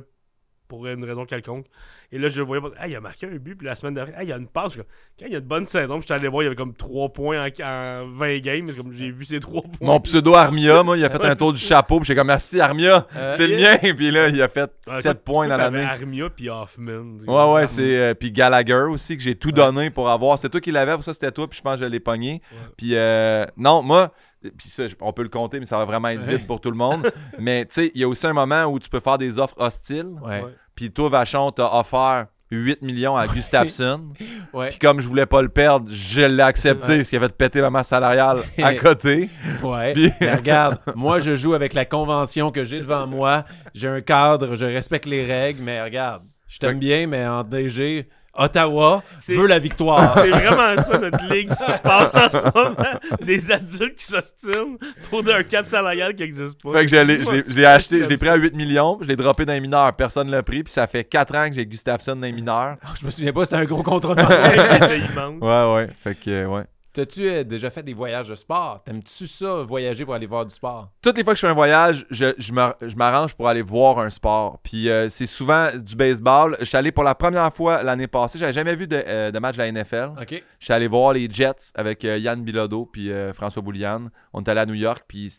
pour une raison quelconque. Et là, je le voyais, pas- Hey, il a marqué un but, puis la semaine d'après, hey, il y a une passe. Quand il y a une bonne saison, suis allé voir, il y avait comme 3 points en, en 20 games, comme j'ai vu ces 3 points. Mon pseudo Armia, moi, il a fait un tour du chapeau. Puis j'ai comme, merci Armia, Euh, c'est le mien. Puis là, il a fait Ouais, 7 toi- points dans l'année. Armia puis Hoffman. Ouais, ouais, c'est. euh, puis Gallagher aussi, que j'ai tout donné pour avoir. C'est toi qui l'avais, pour ça, c'était toi, puis je pense que je l'ai pogné. Ouais. Puis, euh, non, moi, puis ça, on peut le compter, mais ça va vraiment être vite pour tout le monde. mais, tu sais, il y a aussi un moment où tu peux faire des offres hostiles. Ouais. Ouais. Puis toi, Vachon, t'as offert 8 millions à Gustafsson. Ouais. Puis comme je voulais pas le perdre, je l'ai accepté, Ouais. ce qui a fait péter ma masse salariale à côté. Ouais. Puis- Mais regarde, moi, je joue avec la convention que j'ai devant moi. J'ai un cadre, je respecte les règles, mais regarde, je t'aime bien, mais en DG, Ottawa C'est- veut la victoire. C'est vraiment ça notre ligue, ce qui se passe en ce moment. Des adultes qui s'ostinent pour un cap salarial qui n'existe pas. Fait que je l'ai, acheté, je l'ai pris à 8 millions, je l'ai droppé dans les mineurs, personne l'a pris, puis ça fait 4 ans que j'ai Gustafsson dans les mineurs. je me souviens pas, c'était un gros contrat de Ouais. Ouais, ouais, fait que, ouais. T'as-tu euh, déjà fait des voyages de sport? T'aimes-tu ça, voyager pour aller voir du sport? Toutes les fois que je fais un voyage, je, je m'arrange pour aller voir un sport. Puis euh, c'est souvent du baseball. Je suis allé pour la première fois l'année passée. J'avais jamais vu de, euh, de match de la NFL. OK. Je suis allé voir les Jets avec euh, Yann Bilodeau puis euh, François Bouliane. On est allé à New York. Puis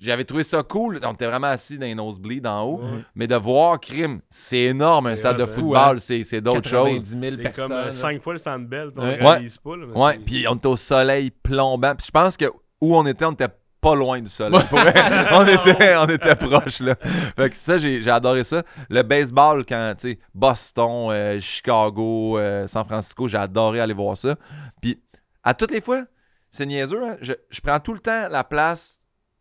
j'avais trouvé ça cool. On était vraiment assis dans les nosebleeds en haut. Mais de voir crime, c'est énorme. Un stade de football, hein. c'est, c'est d'autres choses. 90 000 C'est personnes. comme là. 5 fois le Sandbell. On Ouais. réalise pas. Là, Ouais, puis on était au soleil plombant. Puis je pense que où on était, on était pas loin du soleil. On, était, on était proches, là. Fait que ça, j'ai, j'ai adoré ça. Le baseball, quand, tu sais, Boston, euh, Chicago, euh, San Francisco, j'ai adoré aller voir ça. Puis à toutes les fois, c'est niaiseux, hein, je, je prends tout le temps la place,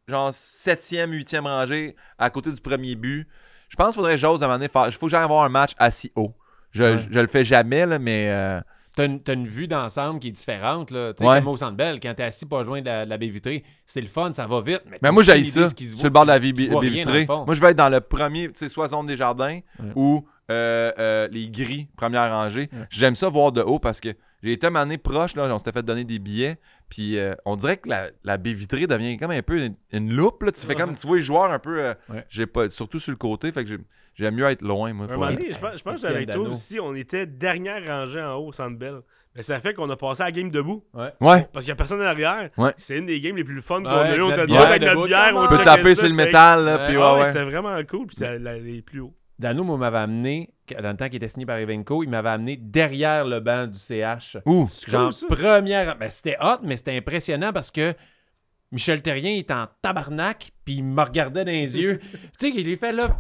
genre 7e, 8e rangée, à côté du premier but. Je pense qu'il faudrait que j'ose à un moment donné faire. Il faut que j'aille voir un match assis haut. Je, Ouais. je, je le fais jamais, là, mais. euh, T'as une, une vue d'ensemble qui est différente. Là. Tu sais, Ouais. Comme au Centre Bell, quand t'es assis pas loin de la, de la baie vitrée, c'est le fun, ça va vite. Mais, moi, j'ai ça. Sur voit, le bord de la baie vitrée. Moi, je vais être dans le premier, tu sais, soit zone des jardins Ouais. ou euh, euh, les gris, première rangée. Ouais. J'aime ça voir de haut parce que j'ai été donné proche, là, on s'était fait donner des billets. Puis euh, on dirait que la, la baie vitrée devient comme un peu une, une loupe. Là. Tu fais comme, tu vois les joueurs un peu. euh, Ouais. j'ai pas, surtout sur le côté. Fait que j'ai- j'aime mieux être loin, moi. Pour donné, je pense, je pense que avec toi aussi, on était dernière rangée en haut au Centre Bell. Mais ça fait qu'on a passé à la game debout. Ouais. Ouais. Parce qu'il n'y a personne en arrière. Ouais. C'est une des games les plus fun qu'on Ouais, a eu. On bière avec notre bière. tu peux taper ça, sur le métal, là, Ouais. puis Ah ouais, ouais, ouais. c'était vraiment cool. Puis ça, la- les plus haut. Dano moi, m'avait amené, dans le temps qu'il était signé par Evenco, il m'avait amené derrière le banc du CH. Ouh! Genre, première. Ben, c'était hot, mais c'était impressionnant parce que Michel Terrien était en tabarnak, puis il me regardait dans les yeux. tu sais, il est fait là.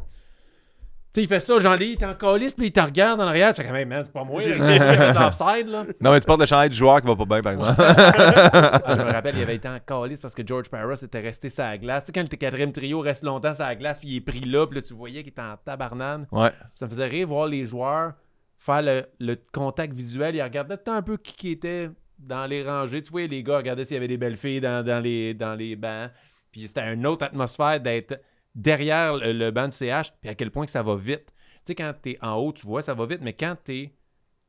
Tu sais, il fait ça, Jean-Lis, il est en calice, puis il te regarde en arrière. Tu fais quand même, man, c'est pas moi, j'ai l'offside, là. Non, mais tu portes le chandail du joueur qui va pas bien, par exemple. Ah, je me rappelle, il avait été en calice parce que George Parros était resté sur la glace. Tu sais, quand le quatrième trio reste longtemps sur la glace, puis il est pris là, puis là, tu voyais qu'il était en tabarnane. ouais. Ça me faisait rire voir les joueurs faire le, le contact visuel. Ils regardaient temps un peu qui, qui était dans les rangées. Tu voyais les gars regarder s'il y avait des belles filles dans, dans les, dans les bancs. Puis c'était une autre atmosphère d'être derrière le, le banc de CH, puis à quel point que ça va vite. Tu sais, quand t'es en haut, tu vois, ça va vite, mais quand t'es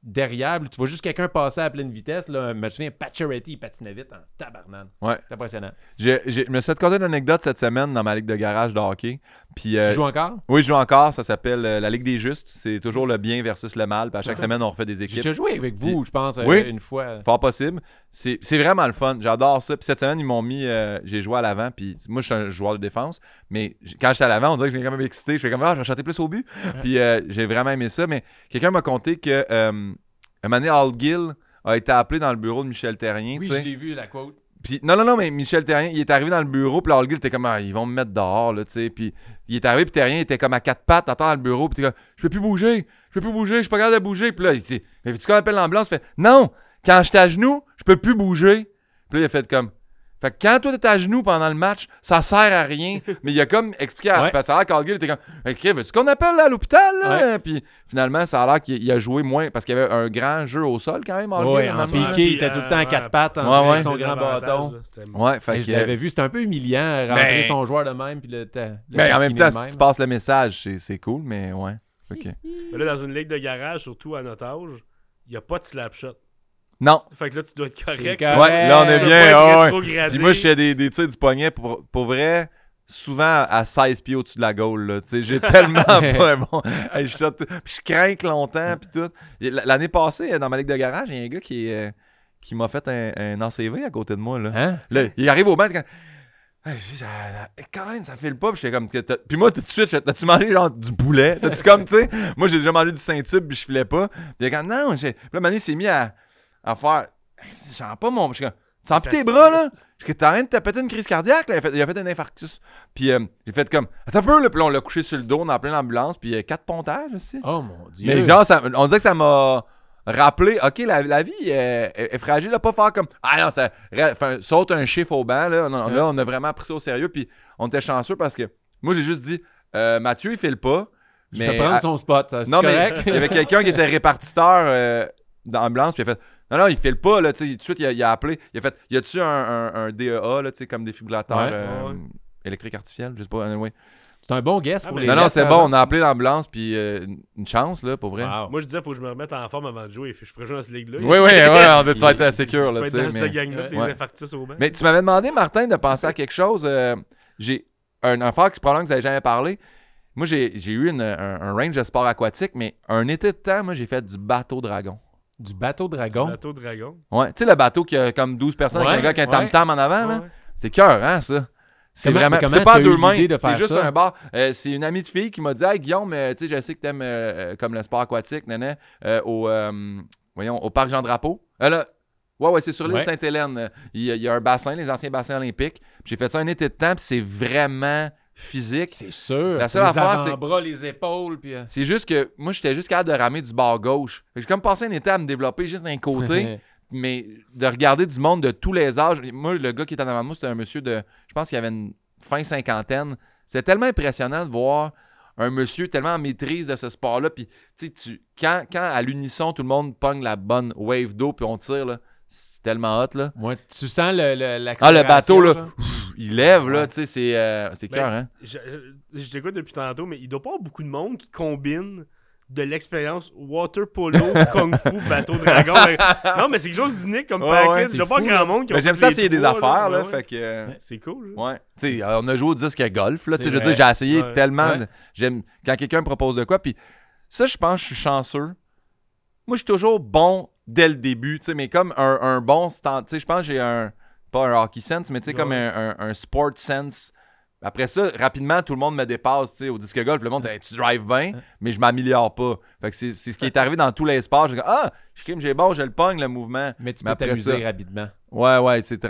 derrière, tu vois juste quelqu'un passer à pleine vitesse. Là, je me souviens, Pacioretty, il patinait vite en tabarnane. Ouais. C'est impressionnant. J'ai- j'ai- Je me suis fait une anecdote cette semaine dans ma ligue de garage de hockey. Puis, euh, Tu joues encore? oui, je joue encore. Ça s'appelle euh, la Ligue des Justes. C'est toujours le bien versus le mal. Puis à chaque semaine, on refait des J'ai équipes. déjà joué avec vous, je pense, euh, Oui. une fois. Fort possible. C'est c'est vraiment le fun. J'adore ça. Puis cette semaine, ils m'ont mis. j'ai joué à l'avant. Puis moi, je suis un joueur de défense. Mais quand j'étais à l'avant, on dirait que viens quand même excité. Je fais comme, ah, je vais chanter plus au but. Puis j'ai vraiment aimé ça. Mais quelqu'un m'a conté que. Un moment donné, Hal Gill a été appelé dans le bureau de Michel Terrien. Oui, tu sais. je l'ai vu, la quote. Puis, non, non, non, mais Michel Terrien, il est arrivé dans le bureau, puis Hall Gill était comme, ah, ils vont me mettre dehors, là, tu sais. Puis, il est arrivé, puis Terrien était comme à quatre pattes, attends dans le bureau, puis t'es comme, je peux plus bouger, je peux plus bouger, je suis pas capable de bouger. Puis là, il dit, mais tu qu'on appelle l'ambulance? Il fait, non, quand j'étais à genoux, je peux plus bouger. Puis là, il a fait comme, fait que quand toi t'es à genoux pendant le match, ça sert à rien. mais il a comme expliqué à Ouais. parce que ça a l'air était comme, ok, veux-tu qu'on appelle là, à l'hôpital, là? Puis finalement, ça a l'air qu'il il a joué moins, parce qu'il y avait un grand jeu au sol quand même, Hall Oui, Gill, à un en piqué, il était tout le temps à quatre pattes en Ouais, ouais. avec son grand bâton. Ouais, fait je l'avais vu, c'était un peu humiliant, rentrer Mais- son joueur de même, puis le, Mais en même temps, si tu passes le message, c'est- c'est cool, mais ouais. Ok. Là, dans une ligue de garage, surtout à notre âge, il n'y a pas de slap shot. Non. Fait que là, tu dois être correct. Ouais, là, on est bien. ah ouais. Puis moi, je fais des, des tirs du poignet pour, pour vrai, souvent à 16 pieds au-dessus de la goal. J'ai tellement pas un bon. Hey, je, tout- je crains longtemps. Puis tout. L'année passée, dans ma ligue de garage, il y a un gars qui, euh, qui m'a fait un, un ACV à côté de moi. Là. Hein? Là, il arrive au banc, quand. Hey, Caroline, ça file pas. Puis comme. Puis moi, tout de suite, t'as-tu mangé genre du poulet? T'as-tu comme, tu sais, moi, j'ai déjà mangé du Saint-Tube, puis je filais pas. Puis il est comme, non, j'ai. Puis là, Mané s'est mis à, à faire. Je sens pas mon. Je sens plus tes bras, là? Je suis t'as rien de t'as pété une crise cardiaque, là? Il a fait, il a fait un infarctus. Puis euh, j'ai fait comme, attends un peu, là. Puis là, on l'a couché sur le dos, on a appelé l'ambulance, puis euh, quatre pontages aussi. Oh mon dieu. Mais genre, ça- on dirait que ça m'a rappelé, OK, la, la vie euh, est, est fragile, là, pas faire comme, ah non, ça enfin, saute un chiffre au banc, là. Non, là, on a vraiment pris ça au sérieux, puis on était chanceux parce que moi, j'ai juste dit, euh, Mathieu, il file pas. je Mais, vais prendre à- son spot, ça, non, mais il y avait quelqu'un qui était répartiteur euh, d'ambulance, puis il a fait, non, non, il file pas, là, tu sais, tout de suite, il a, il a appelé, il a fait, y a-tu un, un, un DEA, là, tu sais, comme défibrillateur Ouais. euh, Ouais. électrique artificiel, je sais pas, anyway. C'est un bon guess Ah, pour mais- les Non, non, c'est bon, on a appelé l'ambulance, puis euh, une chance, là, pour vrai. Wow. Moi, je disais, faut que je me remette en forme avant de jouer. Je pourrais jouer dans cette ligue-là. Oui, oui, ouais, on vas être sécure, Je là, peux tu sais. Mais... cette gang-là, des Ouais. infarctus au banc. mais tu m'avais demandé, Martin, de penser à quelque chose. euh, j'ai un affaire que probablement que vous n'avez jamais parlé. Moi, j'ai j'ai eu une- un, un range de sport aquatique, mais un été de temps, moi, j'ai fait du bateau dragon. Du bateau dragon. Bateau dragon. Ouais, tu sais, le bateau qui a comme 12 personnes avec Ouais, un gars qui a un ouais. tam-tam en avant, là. Ouais. C'est cœur, hein, ça? C'est vraiment. C'est pas à deux mains. de C'est juste ça? un bar. Euh, c'est une amie de fille qui m'a dit Hey Guillaume, euh, tu sais, je sais que t'aimes euh, euh, comme le sport aquatique, nana, euh, au, euh, voyons, au parc Jean Drapeau. Euh, là, ouais, ouais, c'est sur l'île Ouais. Sainte-Hélène. Il y, a- il y a un bassin, les anciens bassins olympiques. Puis J'ai fait ça un été de temps, puis c'est vraiment physique. C'est sûr. La seule les affaire, c'est- avant-bras, les épaules, puis... euh, C'est juste que moi, j'étais juste capable de ramer du bord gauche. J'ai comme passé un été à me développer juste d'un côté. mais de regarder du monde de tous les âges. Moi, le gars qui est en avant de moi, c'était un monsieur de. Je pense qu'il avait une fin cinquantaine. C'était tellement impressionnant de voir un monsieur tellement en maîtrise de ce sport-là. Puis, tu sais, quand, quand à l'unisson, tout le monde pogne la bonne wave d'eau, puis on tire, là, c'est tellement hot, là. Moi, tu sens le, le, Ah, le bateau, là, genre? il lève, là, Ouais. tu sais, c'est euh, c'est Ben, cœur, hein. Je, je- je t'écoute depuis tantôt, mais il doit pas y avoir beaucoup de monde qui combine de l'expérience water polo, kung fu, bateau dragon. Mais- non, mais c'est quelque chose d'unique comme Ouais, package. ouais, il doit c'est pas grand monde qui Mais ont j'aime ça essayer des affaires, là, ouais, fait que. euh, ouais. C'est cool. là. Ouais. Tu sais, on a joué au disque golf, là. Tu sais, C'est je veux dire, vrai. j'ai essayé Ouais. tellement. Ouais. de- J'aime quand quelqu'un me propose de quoi. Puis ça, je pense que je suis chanceux. Moi, je suis toujours bon dès le début, tu sais, mais comme un, un bon stand. Tu sais, je pense que j'ai un. Pas un hockey sense, mais tu sais, comme un, un- un sport sense Après ça, rapidement, tout le monde me dépasse, tu sais, au disque golf. Le monde Hey, tu drives bien, mais je m'améliore pas. Fait que c'est c'est ce qui est arrivé dans tous les sports. J'ai ah, je crime, j'ai bon, je le pogne, le mouvement. Mais tu Mais peux t'amuser ça- rapidement. Ouais, ouais, c'est.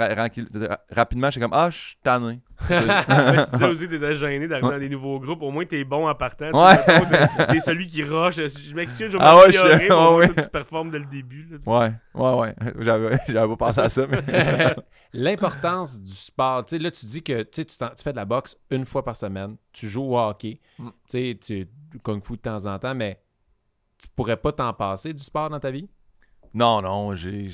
Rapidement, j'étais comme, ah, je suis tanné. Mais tu disais aussi que t'étais gêné d'arriver dans des nouveaux groupes. Au moins, t'es bon en partant. Ouais. t'es- celui qui rush. Je m'excuse, je vais Ah ouais, je- mais au ouais, Tu performes dès le début. là. Ouais, ouais, ouais. J'avais j'avais pas pensé à ça, mais. L'importance du sport. Tu sais, là, tu dis que tu, sais, tu, t'en- tu fais de la boxe une fois par semaine. Tu joues au hockey. Mm. Tu sais, tu kung fu de temps en temps, mais tu pourrais pas t'en passer du sport dans ta vie? Non, non, j'ai.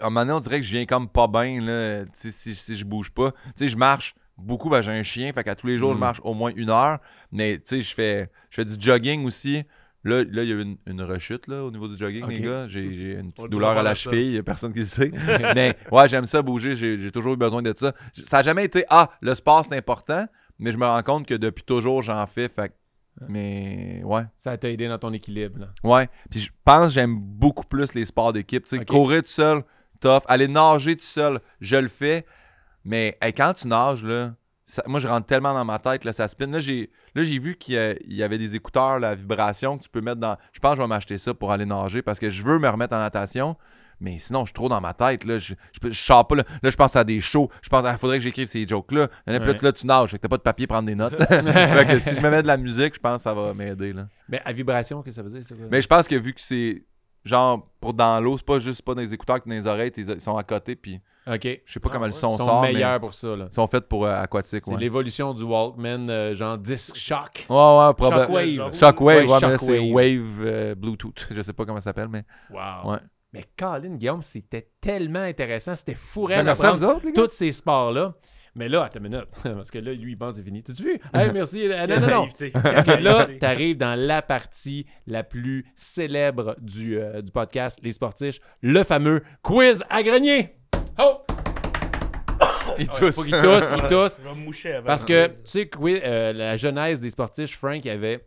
À un moment donné, on dirait que je viens comme pas bien, là. Si, si je bouge pas. Tu sais, je marche beaucoup, ben, j'ai un chien, fait qu'à tous les jours, je Mm. marche au moins une heure. Mais, tu sais, je fais, je fais du jogging aussi. Là, là, il y a eu une, une rechute, là, au niveau du jogging, les gars. J'ai une petite douleur à la cheville, il a personne qui le sait. mais, ouais, j'aime ça bouger, j'ai toujours eu besoin de ça. Ça a jamais été, ah, le sport, c'est important, mais je me rends compte que depuis toujours, j'en fais, fait Mais, ouais. Ça t'a aidé dans ton équilibre. là. Ouais. Puis je pense que j'aime beaucoup plus les sports d'équipe. Tu sais, Ok. courir tout seul, tough. Aller nager tout seul, je le fais. Mais hey, quand tu nages, là, ça- moi, je rentre tellement dans ma tête, là, ça spin. Là, j'ai, là, j'ai vu qu'il y, y avait des écouteurs, la vibration que tu peux mettre dans. Je pense que je vais m'acheter ça pour aller nager parce que je veux me remettre en natation. Mais sinon, je suis trop dans ma tête. Là, je, je, je sors pas. Là, Là, je pense à des shows. Je pense, il faudrait que j'écrive ces jokes-là. Là, Ouais. là, tu nages. Fait que t'as pas de papier pour prendre des notes. fait que si je me mets de la musique, je pense que ça va m'aider. Là. Mais à vibration, qu'est-ce que ça veut dire? Mais je pense que vu que c'est genre pour dans l'eau, c'est pas juste pas dans les écouteurs que dans les oreilles, ils sont à côté, puis OK. je sais pas Ah comment le ouais. son Ils sont sort, meilleurs pour ça. Là. ils sont faits pour euh, aquatique, C'est ouais. l'évolution du Walkman, euh, genre disc shock. Ouais, ouais, probablement. Shockwave. Shockwave, Ouais, ouais, mais là, c'est. Wave euh, Bluetooth. Je sais pas comment ça s'appelle, mais. Wow. Ouais. Mais Colin, Guillaume, c'était tellement intéressant. C'était fou Ben, merci à vous autres, les gars. tous ces sports-là. Mais là, attends une minute. Parce que là, lui, il pense c'est fini. T'as-tu vu? Hey, merci. Ah, non, non, non. Parce que là, tu arrives dans la partie la plus célèbre du, euh, du podcast, Les Sportifs, le fameux quiz à grenier. Oh! Tous. qu'il tousse, il tousse. Moucher avant. Parce que, tu sais, quiz- euh, la genèse des sportifs, Frank, il avait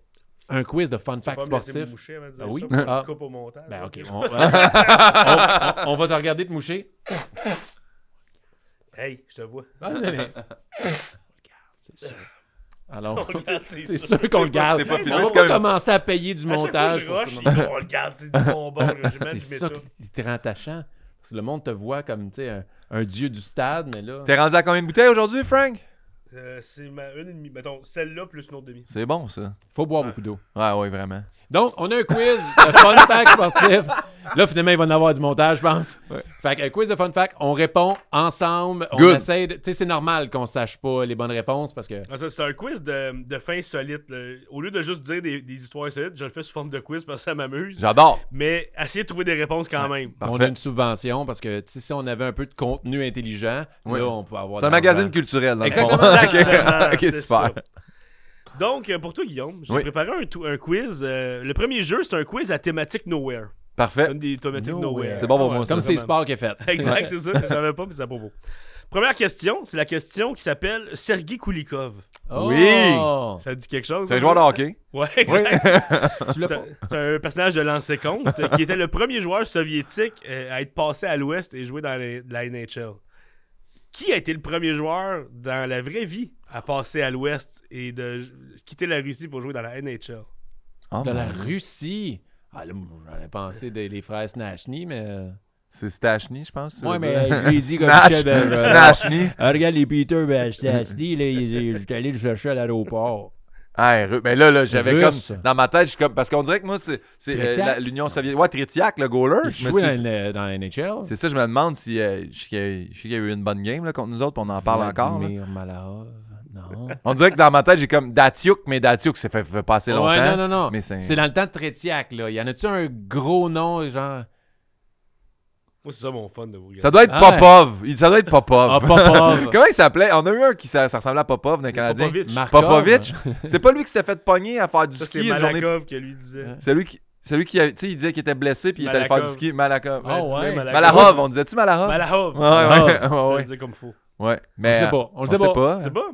un quiz de fun facts sportifs. moucher Ah oui? ça, Ah. coupe au montage. Ben, OK. On, on- on- on va te regarder te moucher. Hey, je te vois. Ah, non, mais- Regarde, c'est sûr. Alors, c'est sûr qu'on le garde. Pas On va commencer à payer du À chaque fois montage. ça, on le garde, c'est du bonbon. C'est ça tout. qui te rend attachant. Parce que le monde te voit comme, un, un dieu du stade, mais là... T'es rendu à combien de bouteilles aujourd'hui, Frank? Euh, c'est ma une et demie. Mettons, celle-là plus une autre demi. C'est bon, ça. Faut boire beaucoup d'eau. Ouais, ouais, vraiment. Donc, on a un quiz de fun fact sportif. Là, finalement, il va en avoir du montage, je pense. Ouais. Fait qu'un quiz de fun fact, on répond ensemble. On Good. essaie de... Tu sais, c'est normal qu'on sache pas les bonnes réponses parce que... Ah, ça, c'est un quiz de, de fin solide. là. Au lieu de juste dire des, des histoires insolites, je le fais sous forme de quiz parce que ça m'amuse. J'adore. Mais essayer de trouver des réponses quand même. On a une subvention parce que tu sais, si on avait un peu de contenu intelligent, Ouais. là, on peut avoir. C'est un magazine culturel, dans le fond. Exactement. ok, Exactement, super. ça. Donc, euh, pour toi, Guillaume, j'ai Oui. préparé un, quiz. euh, le premier jeu, c'est un quiz à thématique Nowhere. Parfait. Une des thématiques Nowhere. Nowhere. C'est bon pour Ah moi. Comme c'est sport qui est fait. Exact, c'est ça. Je savais pas, mais c'est à propos. Première question, c'est la question qui s'appelle Sergei Koulikov. Oui. Oh! Ça dit quelque chose? C'est un ça? joueur de hockey. Ouais, exact. Tu l'as C'est pas. un, c'est un personnage de l'ancien compte qui était le premier joueur soviétique euh, à être passé à l'Ouest et jouer dans les- la NHL. Qui a été le premier joueur dans la vraie vie à passer à l'Ouest et de quitter la Russie pour jouer dans la NHL? Oh, De la. Russie? Ah, j'en ai pensé des les frères Snashny, mais. euh, C'est Stachny, je pense. tu veux mais dire. je l'ai dit comme Snash- chef. Ah, regarde les Peter ben, là, il- j'étais allé le chercher à l'aéroport. Ah, ben là, là j'avais comme. Dans ma tête, je suis comme. Parce qu'on dirait que moi, c'est euh, l'Union soviétique. Ouais, Tretiak, le goaler. Jouait suis- dans, la NHL. C'est ça, je me demande si. euh, je sais qu'il y a- eu une bonne game là, contre nous autres, puis on en parle encore. Vladimir. On dirait que dans ma tête, j'ai comme Datsuk, mais Datsuk, ça fait, fait pas assez longtemps. ouais, non, non, non. Mais c'est. C'est dans le temps de Trétiac, là. Y en a-tu un gros nom, genre? Moi, c'est ça mon fun de vous regarder. Ça doit être Ah. Popov. Il- Ça doit être Popov. Ah, Popov. Comment il s'appelait? On a eu un qui ça, ça ressemblait à Popov. Popovich. Markov. Popovich. C'est pas lui qui s'était fait pogner à faire du Ça, ski c'est une journée. Malakov que lui disait. C'est lui qui. C'est lui qui, a- tu sais, il disait qu'il était blessé puis il était allé faire du Malakov. ski. Malakov. Ah tu ouais. mets Malahov, on disait-tu Malahov? Malahov. Ouais, ouais, ouais, Je ouais, vais ouais. le dire comme faut. Ouais, On mais. le sait pas. On le sait pas. C'est pas?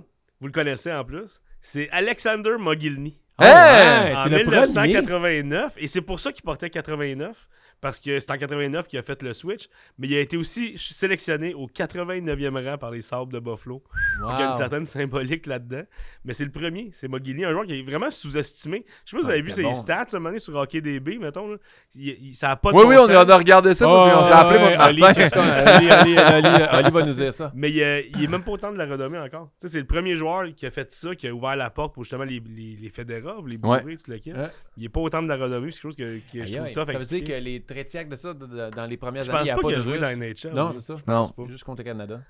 Vous le connaissez en plus. C'est Alexander Mogilny. Hey! ouais, en c'est le premier. 1989. Et c'est pour ça qu'il portait 89. Parce que c'est en 89 qu'il a fait le switch. Mais il a été aussi sélectionné au 89e rang par les Sabres de Buffalo Donc, il y a une certaine symbolique là-dedans. Mais c'est le premier, c'est Mogili, un joueur qui est vraiment sous-estimé. Je sais pas si vous Ouais, avez vu ses bon. stats à un moment donné sur HockeyDB, mettons. Là. Il- il- ça a pas de Oui, oui, on, on a regardé ça, Oh, puis on s'est appelé, ouais, Oli va nous dire ça. Mais il, euh, il est même pas autant de la renommée encore. C'est le premier joueur qui a fait ça, qui a ouvert la porte pour justement les, les, les fédéraux, les Ouais. bourrés, tout le kit. Ouais. Il est pas autant de la renommée, c'est quelque chose que, que je trouve tough Ça veut dire que les traitiaques de ça de- de- dans les premières Je années, pense il n'y a pas qu'il a de joué dans NHL. Non, c'est ça. Je Non. pense pas. Juste contre le Canada.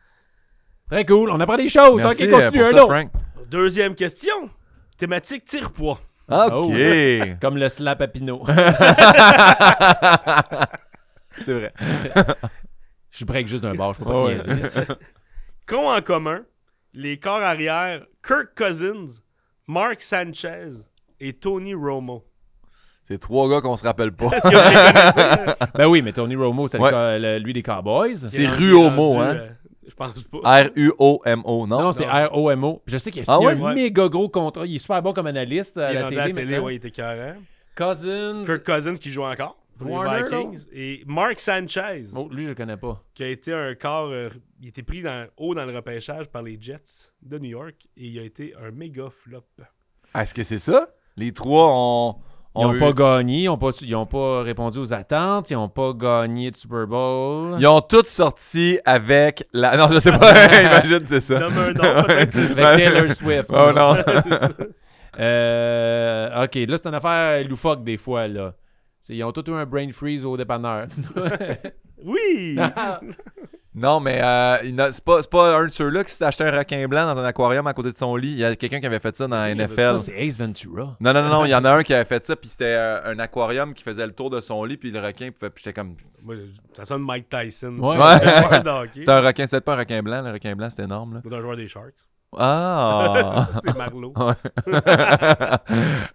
Très cool. On apprend des choses. Merci ok, euh, continue. pour Un ça, autre. Frank. Deuxième question. Thématique tire-poids. OK. Oh. Comme le slap à Pinot. c'est vrai. Je break juste d'un bord. Je peux pas Ouais. te niaiser. Qu'ont en commun les corps arrière Kirk Cousins, Mark Sanchez et Tony Romo? C'est trois gars qu'on se rappelle pas. Ben oui, mais Tony Romo, c'était Ouais. le- lui des Cowboys. C'est Ruomo, hein? euh, je pense pas. R-U-O-M-O, non? Non, c'est. R-O-M-O. Je sais qu'il a Ah ouais? un méga gros contrat. Il est super bon comme analyste à il la télé. à la télé, maintenant. ouais, il était carré. Cousins. Kirk Cousins qui joue encore pour Warner, les Vikings. Et Mark Sanchez, Oh, lui, je le connais pas. qui a été un corps. euh, il était pris dans, haut dans le repêchage par les Jets de New York et il a été un méga flop. Est-ce que c'est ça? Les trois ont. Ils n'ont eu- pas gagné, ils n'ont pas, ils ont pas répondu aux attentes, ils n'ont pas gagné de Super Bowl. Ils ont tous sorti avec la. Non, je sais pas. Imagine, c'est ça. Nom, peut-être c'est Avec. Taylor Swift. Oh non. Euh, ok, là, c'est une affaire loufoque des fois, là. Ils ont tous eu un brain freeze au dépanneur. Oui! Non, mais euh, c'est pas, c'est pas un de ceux-là qui s'est acheté un requin blanc dans un aquarium à côté de son lit. Il y a quelqu'un qui avait fait ça dans la NFL. Ça, c'est Ace Ventura. Non, non, non, non, il y en a un qui avait fait ça, puis c'était euh, un aquarium qui faisait le tour de son lit, puis le requin pouvait. Puis j'étais comme. Moi, ça sonne Mike Tyson. Ouais. Hockey. C'était un requin, c'était pas un requin blanc, le requin blanc c'était énorme, là. Ou d'un joueur des Sharks. Ah! c'est Marlowe.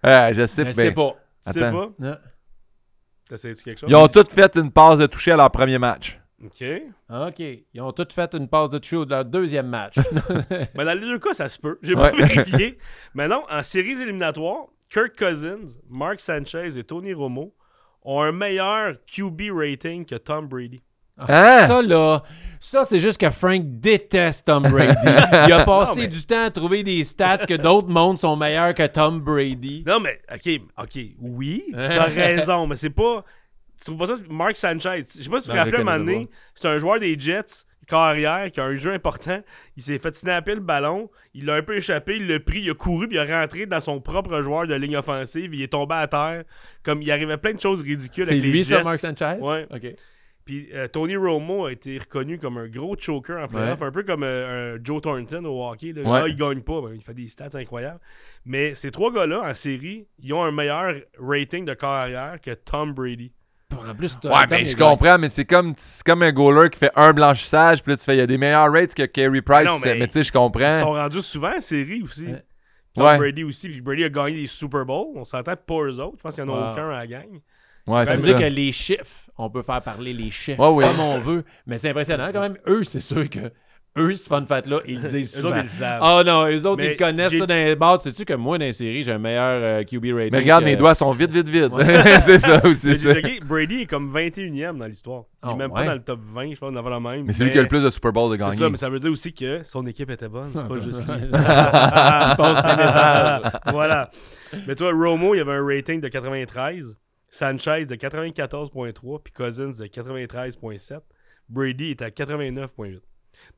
Ouais, je sais, Je ben, sais pas. Tu sais Attends. pas? T'essayes-tu quelque chose? Ils ont tous fait une passe de toucher à leur premier match. OK. OK. Ils ont tous fait une passe de tuyau de leur deuxième match. Mais dans les deux cas, ça se peut. J'ai Ouais. pas vérifié. Mais non, en séries éliminatoires, Kirk Cousins, Mark Sanchez et Tony Romo ont un meilleur QB rating que Tom Brady. Hein? Ça, là, ça, c'est juste que Frank déteste Tom Brady. Il a passé Non, mais- du temps à trouver des stats que d'autres mondes sont meilleurs que Tom Brady. Non, mais, OK, OK, oui, t'as raison, mais c'est pas... Tu trouves pas ça? Mark Sanchez, je sais pas si tu te rappelles un moment donné, c'est un joueur des Jets, carrière, qui a un jeu important. Il s'est fait snapper le ballon, il l'a un peu échappé, il l'a pris, il a couru, puis il a rentré dans son propre joueur de ligne offensive, il est tombé à terre. Comme il arrivait plein de choses ridicules C'est avec les lui, Jets. ça, Mark Sanchez? Ouais. OK. Puis euh, Tony Romo a été reconnu comme un gros choker en playoff, un peu comme euh, un Joe Thornton au hockey. Là. Ouais. Ah, il gagne pas, ben, il fait des stats incroyables. Mais ces trois gars-là, en série, ils ont un meilleur rating de carrière que Tom Brady. En plus, Ouais, mais est je comprends, mais c'est comme, c'est comme un goaler qui fait un blanchissage, puis là, tu fais, il y a des meilleurs rates que Carey Price. Non, mais- mais tu sais, je Ils comprends. sont rendus souvent en série aussi. Ouais. Tom Ouais. Brady aussi. Puis Brady a gagné des Super Bowls. On s'entend pas eux autres. Je pense qu'il n'y en a Wow. aucun à la gang. Ouais, Ça c'est dire ça. que les chiffres, on peut faire parler les chiffres Ouais, oui. comme on veut, mais c'est impressionnant quand même. Eux, c'est sûr que eux, ce fun fat-là, ils le disent souvent. Ah non, eux autres, Mais ils connaissent j'ai- ça dans les bars. Sais-tu que moi, dans les séries, j'ai un meilleur euh, QB rating. Mais regarde, que- mes doigts sont vite, vite, vite. c'est ça aussi. Ça. Brady est comme 21e dans l'histoire. Il est Oh, même pas dans le top 20, je pense, on la même. Mais c'est lui qui a le plus de Super Bowl de C'est gagner. ça, mais ça veut dire aussi que son équipe était bonne. C'est pas juste lui. Passe ses messages. voilà. Mais toi, Romo, il avait un rating de 93, Sanchez de 94.3, puis Cousins de 93.7. Brady est à 89.8.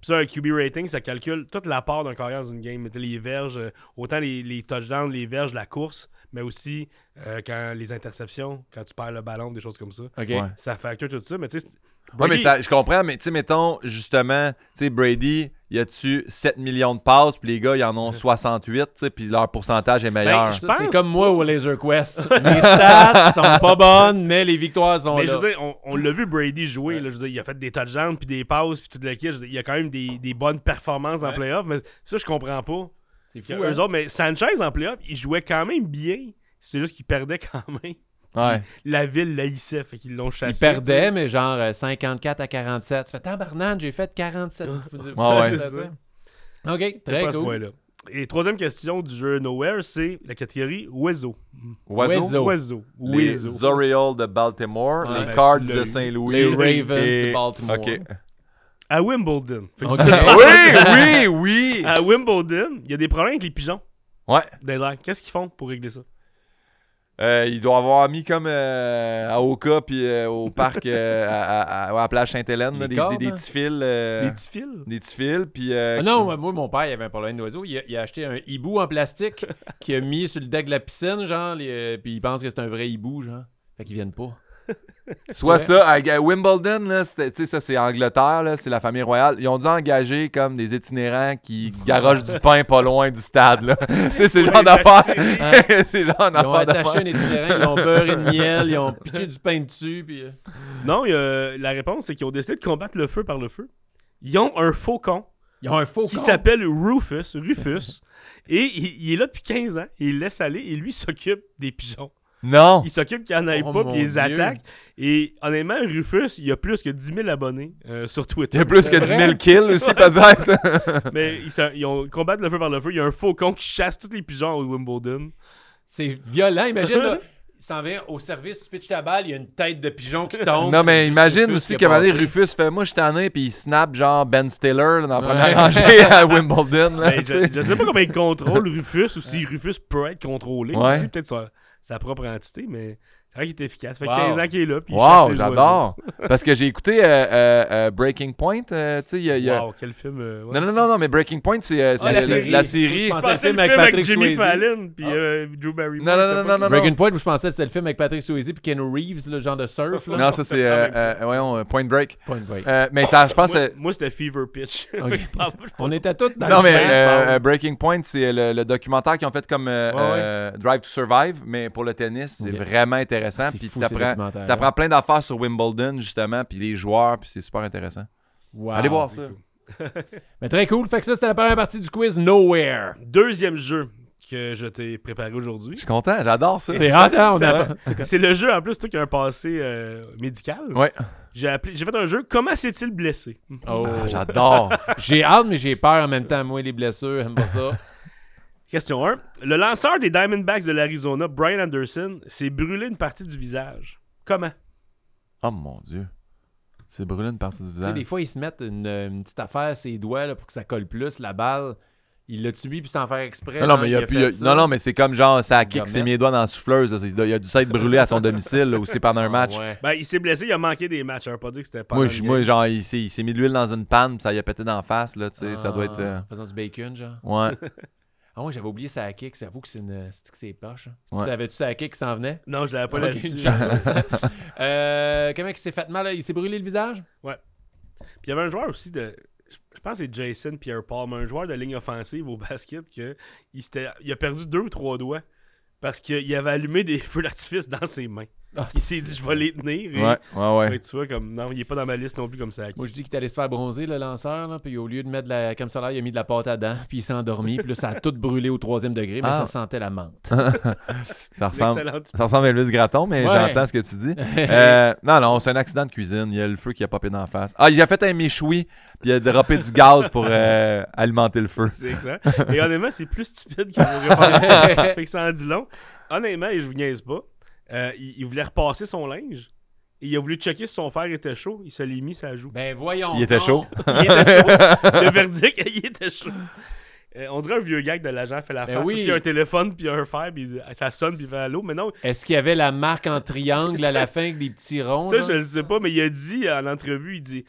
Puis ça, un QB rating, ça calcule toute la part d'un carrière dans une game. Les verges, euh, autant les, les touchdowns, les verges, la course, mais aussi euh, quand les interceptions, quand tu perds le ballon, des choses comme ça. Ouais. Ça facture tout ça, mais tu sais... c'est- Ouais, mais Brady- ça, je comprends, mais tu sais, mettons, justement, tu sais, Brady, il a tu 7 millions de passes, puis les gars, ils en ont 68, tu sais, puis leur pourcentage est meilleur. Ben, c'est comme moi au Laser Quest. Les stats sont pas bonnes, mais les victoires sont Mais là. je veux dire, on, on l'a vu Brady jouer. là, je veux dire, il a fait des touchdowns, puis des passes, puis toute la kit. Il y a quand même des, des bonnes performances en playoff, mais ça, je comprends pas. c'est fou, eux hein? autres, mais Sanchez en playoff, il jouait quand même bien. C'est juste qu'il perdait quand même. Ouais. La ville l'haïssait, fait qu'ils l'ont Il chassé. perdait, mais genre euh, 54 à 47. Tu fais tabarnane, j'ai fait 47. ouais. C'est ça. OK, très pas à ce cool. Et troisième question du jeu Nowhere, c'est la catégorie Oiseau. Oiseau. Oiseau. Les. Orioles de Baltimore, Ouais. les Ben, Cards de. Saint-Louis. Les Ravens et- de Baltimore. OK. À Wimbledon. Fait Ok. oui, oui, oui. À Wimbledon, il y a des problèmes avec les pigeons. Ouais. Qu'est-ce qu'ils font pour régler ça? Euh, il doit avoir mis comme euh, à Oka puis euh, au parc à, à- à- à la plage Sainte-Hélène des, des- des hein? petits fils. Des petits fils? des petits fils. Puis, Ah non, moi, mon père, il avait un problème d'oiseau. Il, a- il a acheté un hibou en plastique qu'il a mis sur le deck de la piscine, genre, les- puis il pense que c'est un vrai hibou, genre. Fait qu'ils viennent pas. Soit Ouais. ça, à, Wimbledon, là, c'était- tu sais, ça c'est Angleterre, là, c'est la famille royale. Ils ont dû engager comme des itinérants qui garochent du pain pas loin du stade. là. tu sais, c'est le genre Oui, d'affaire. c'est- genre Ils ont attaché un itinérant, ils ont beurré de miel, ils ont pitché du pain dessus, puis... euh, Non, il y a- la réponse, c'est qu'ils ont décidé de combattre le feu par le feu. Ils ont un faucon Ils ont un faux qui s'appelle Rufus. Rufus. et il, il est là depuis 15 ans. Et il laisse aller. Et lui s'occupe des pigeons. Non. Il s'occupe qu'il n'y en ait Oh pas, puis il les Dieu. attaque. Et honnêtement, Rufus, il y a plus que 10 000 abonnés euh, sur Twitter. Il y a plus que C'est 10 vrai? 000 kills aussi, peut-être. Mais ils, sont- ils ont combattre le feu par le feu. Il y a un faucon qui chasse tous les pigeons au Wimbledon. C'est violent, imagine, là. Il s'en vient au service, tu pitches ta balle, il y a une tête de pigeon qui tombe. non, mais imagine Rufus aussi qu'à a un moment donné, passé. Rufus fait Moi, je t'en ai, puis il snap genre Ben Stiller là, dans la Ouais. première rangée à Wimbledon. là, Ben, je, je sais pas comment il contrôle Rufus ou si Rufus peut être contrôlé. Ouais. Aussi, peut-être sa, sa propre entité, mais c'est vrai qu'il est efficace. Ça fait Wow. 15 ans qu'il est là. Puis Wow, j'adore. Parce que j'ai écouté euh, euh, euh, Breaking Point. euh, tu sais, il y a. y. Wow, quel film. euh, ouais. Non, non, non, non, mais Breaking Point, c'est euh, Ah, la série. la série. Je pensais le le film avec film avec Patrick Jimmy Swayze. Fallon puis Ah. euh, Drew Barrymore. Non, non, non, non, non, Breaking Point, je pensais que c'était le film avec Patrick Swayze et Keanu Reeves, le genre de surf. Là. Non, ça c'est euh, euh, voyons, Point Break. Point Break. Euh, mais ça, je pense. Moi, moi, c'était Fever Pitch. On était tous dans non, le mais Breaking Point, c'est le, documentaire qu'ils ont fait comme Drive to Survive, mais pour le tennis, c'est vraiment intéressant. Puis fou, t'apprends plein d'affaires sur Wimbledon, justement, puis les joueurs, puis c'est super intéressant. Wow. Allez voir ça. Mais très cool. Fait que ça, c'était la première partie du quiz Nowhere. Deuxième jeu que je t'ai préparé Je aujourd'hui. suis content, j'adore ça. C'est hot, hein? On ça- a... c'est quoi? C'est le jeu, en plus, toi qui as un passé euh, médical. Ouais. J'ai appelé- j'ai fait un jeu Comment s'est-il blessé? Oh. Ah, j'adore. J'ai hâte, mais j'ai peur en même temps. Moi, les blessures, j'aime pas ça. Question 1. Le lanceur des Diamondbacks de l'Arizona, Brian Anderson, s'est brûlé une partie du visage. Comment? Oh mon Dieu. C'est brûlé une partie du Tu sais, visage. des fois, ils se mettent une, une petite affaire à ses doigts là, pour que ça colle plus. La balle, il l'a tué puis sans faire exprès. Non, non, mais il a il non, non, mais c'est comme genre, ça a kick ses mes doigts dans la souffleuse. là. C'est- Il a dû s'être brûlé à son domicile là, aussi pendant un Ah, match. ouais. Ben, il s'est blessé, il a manqué des matchs. Veut pas dire que c'était pas. Moi, je- moi, genre, il s'est, il s'est mis de l'huile dans une panne, puis ça y a pété d'en face, là, tu sais, ça doit être... euh, En faisant du bacon, genre. Ouais. Ah ouais, j'avais oublié ça kick. J'avoue que c'est une... c'est que c'est poche. hein. Ouais. Tu l'avais-tu ça kick qui s'en venait? Non, je l'avais pas Ok, là-dessus. une chance. euh, comment il s'est fait mal? là? Il s'est brûlé le visage? Puis il y avait un joueur aussi de. Je pense que c'est Jason Pierre-Paul, mais un joueur de ligne offensive au basket que il, s'était- il a perdu deux ou trois doigts parce qu'il avait allumé des feux d'artifice dans ses mains. Ah, Il s'est dit, je vais les tenir. Et, Ouais, ouais, tu vois, comme non, il est pas dans ma liste non plus comme ça. Moi, je dis qu'il est allé se faire bronzer, le lanceur, là, puis au lieu de mettre de la crème solaire, il a mis de la pâte à dents, puis il s'est endormi, puis là, ça a tout brûlé au troisième degré, mais Ah. ça sentait la menthe. Ça ressemble, ça ressemble à Elvis Graton, mais Ouais. j'entends ce que tu dis. Euh, non, non, c'est un accident de cuisine. Il y a le feu qui a popé dans la face. Ah, il a fait un méchoui, puis il a droppé du gaz pour euh, alimenter le feu. C'est excellent. Et honnêtement, c'est plus stupide qu'il pensé. fait que ça en dit long. Honnêtement, et je vous niaise pas, euh, il, il voulait repasser son linge. Et il a voulu checker si son fer était chaud. Il se l'est mis, ça joue. Ben voyons. Il était donc. chaud. Il était chaud. Le verdict, il était chaud. Euh, on dirait un vieux gag de l'agent fait la Ben face. oui. Il y a un téléphone puis un fer puis ça sonne puis il fait allô. Mais non, Est-ce qu'il y avait la marque en triangle à la fin avec des petits ronds? ça je le sais pas. Mais il a dit en entrevue, il dit,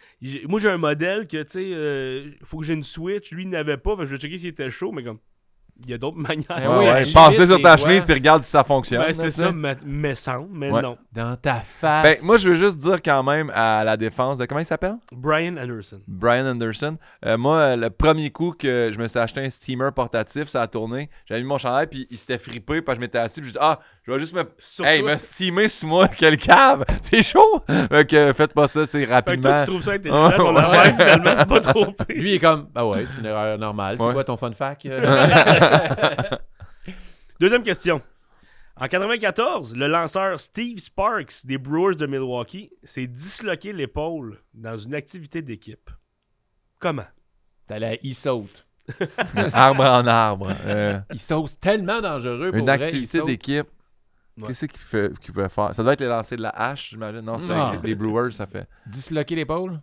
moi j'ai un modèle que tu sais, euh, faut que j'ai une switch. Lui il n'avait pas. Je vais checker s'il était chaud. Mais comme, il y a d'autres manières. Ben Ouais, oui, ouais. agite Passe-le sur ta chemise, puis regarde si ça fonctionne. Ben, c'est ça, mais, mais semble, mais Ouais. non. Dans ta face. Ben, moi, je veux juste dire quand même à la défense de. Comment il s'appelle? Brian Anderson. Brian Anderson. Euh, moi, le premier coup que je me suis acheté un steamer portatif, ça a tourné. J'avais mis mon chandail, puis il s'était frippé, puis je m'étais assis, puis je dis Ah, je vais juste me. Sur hey, toi. me steamer sur moi, quel cave C'est chaud Fait que faites pas ça, c'est Fait que rapidement. toi, tu trouves ça intelligent, Ouais, ton ouais. affaire, finalement, c'est pas trop pire. Lui, il est comme, bah ouais, c'est une erreur normale. C'est Ouais. quoi ton fun fact? euh? Deuxième question. En 94, le lanceur Steve Sparks des Brewers de Milwaukee s'est disloqué l'épaule dans une activité d'équipe. Comment? T'as la il saute. arbre en arbre. Euh, Il saute tellement dangereux pour une vrai, activité d'équipe. Ouais. Qu'est-ce qu'il fait- qu'il pouvait faire? Ça doit être les lancers de la hache, j'imagine. Non, c'était Ah. les Brewers, ça fait. Disloquer l'épaule?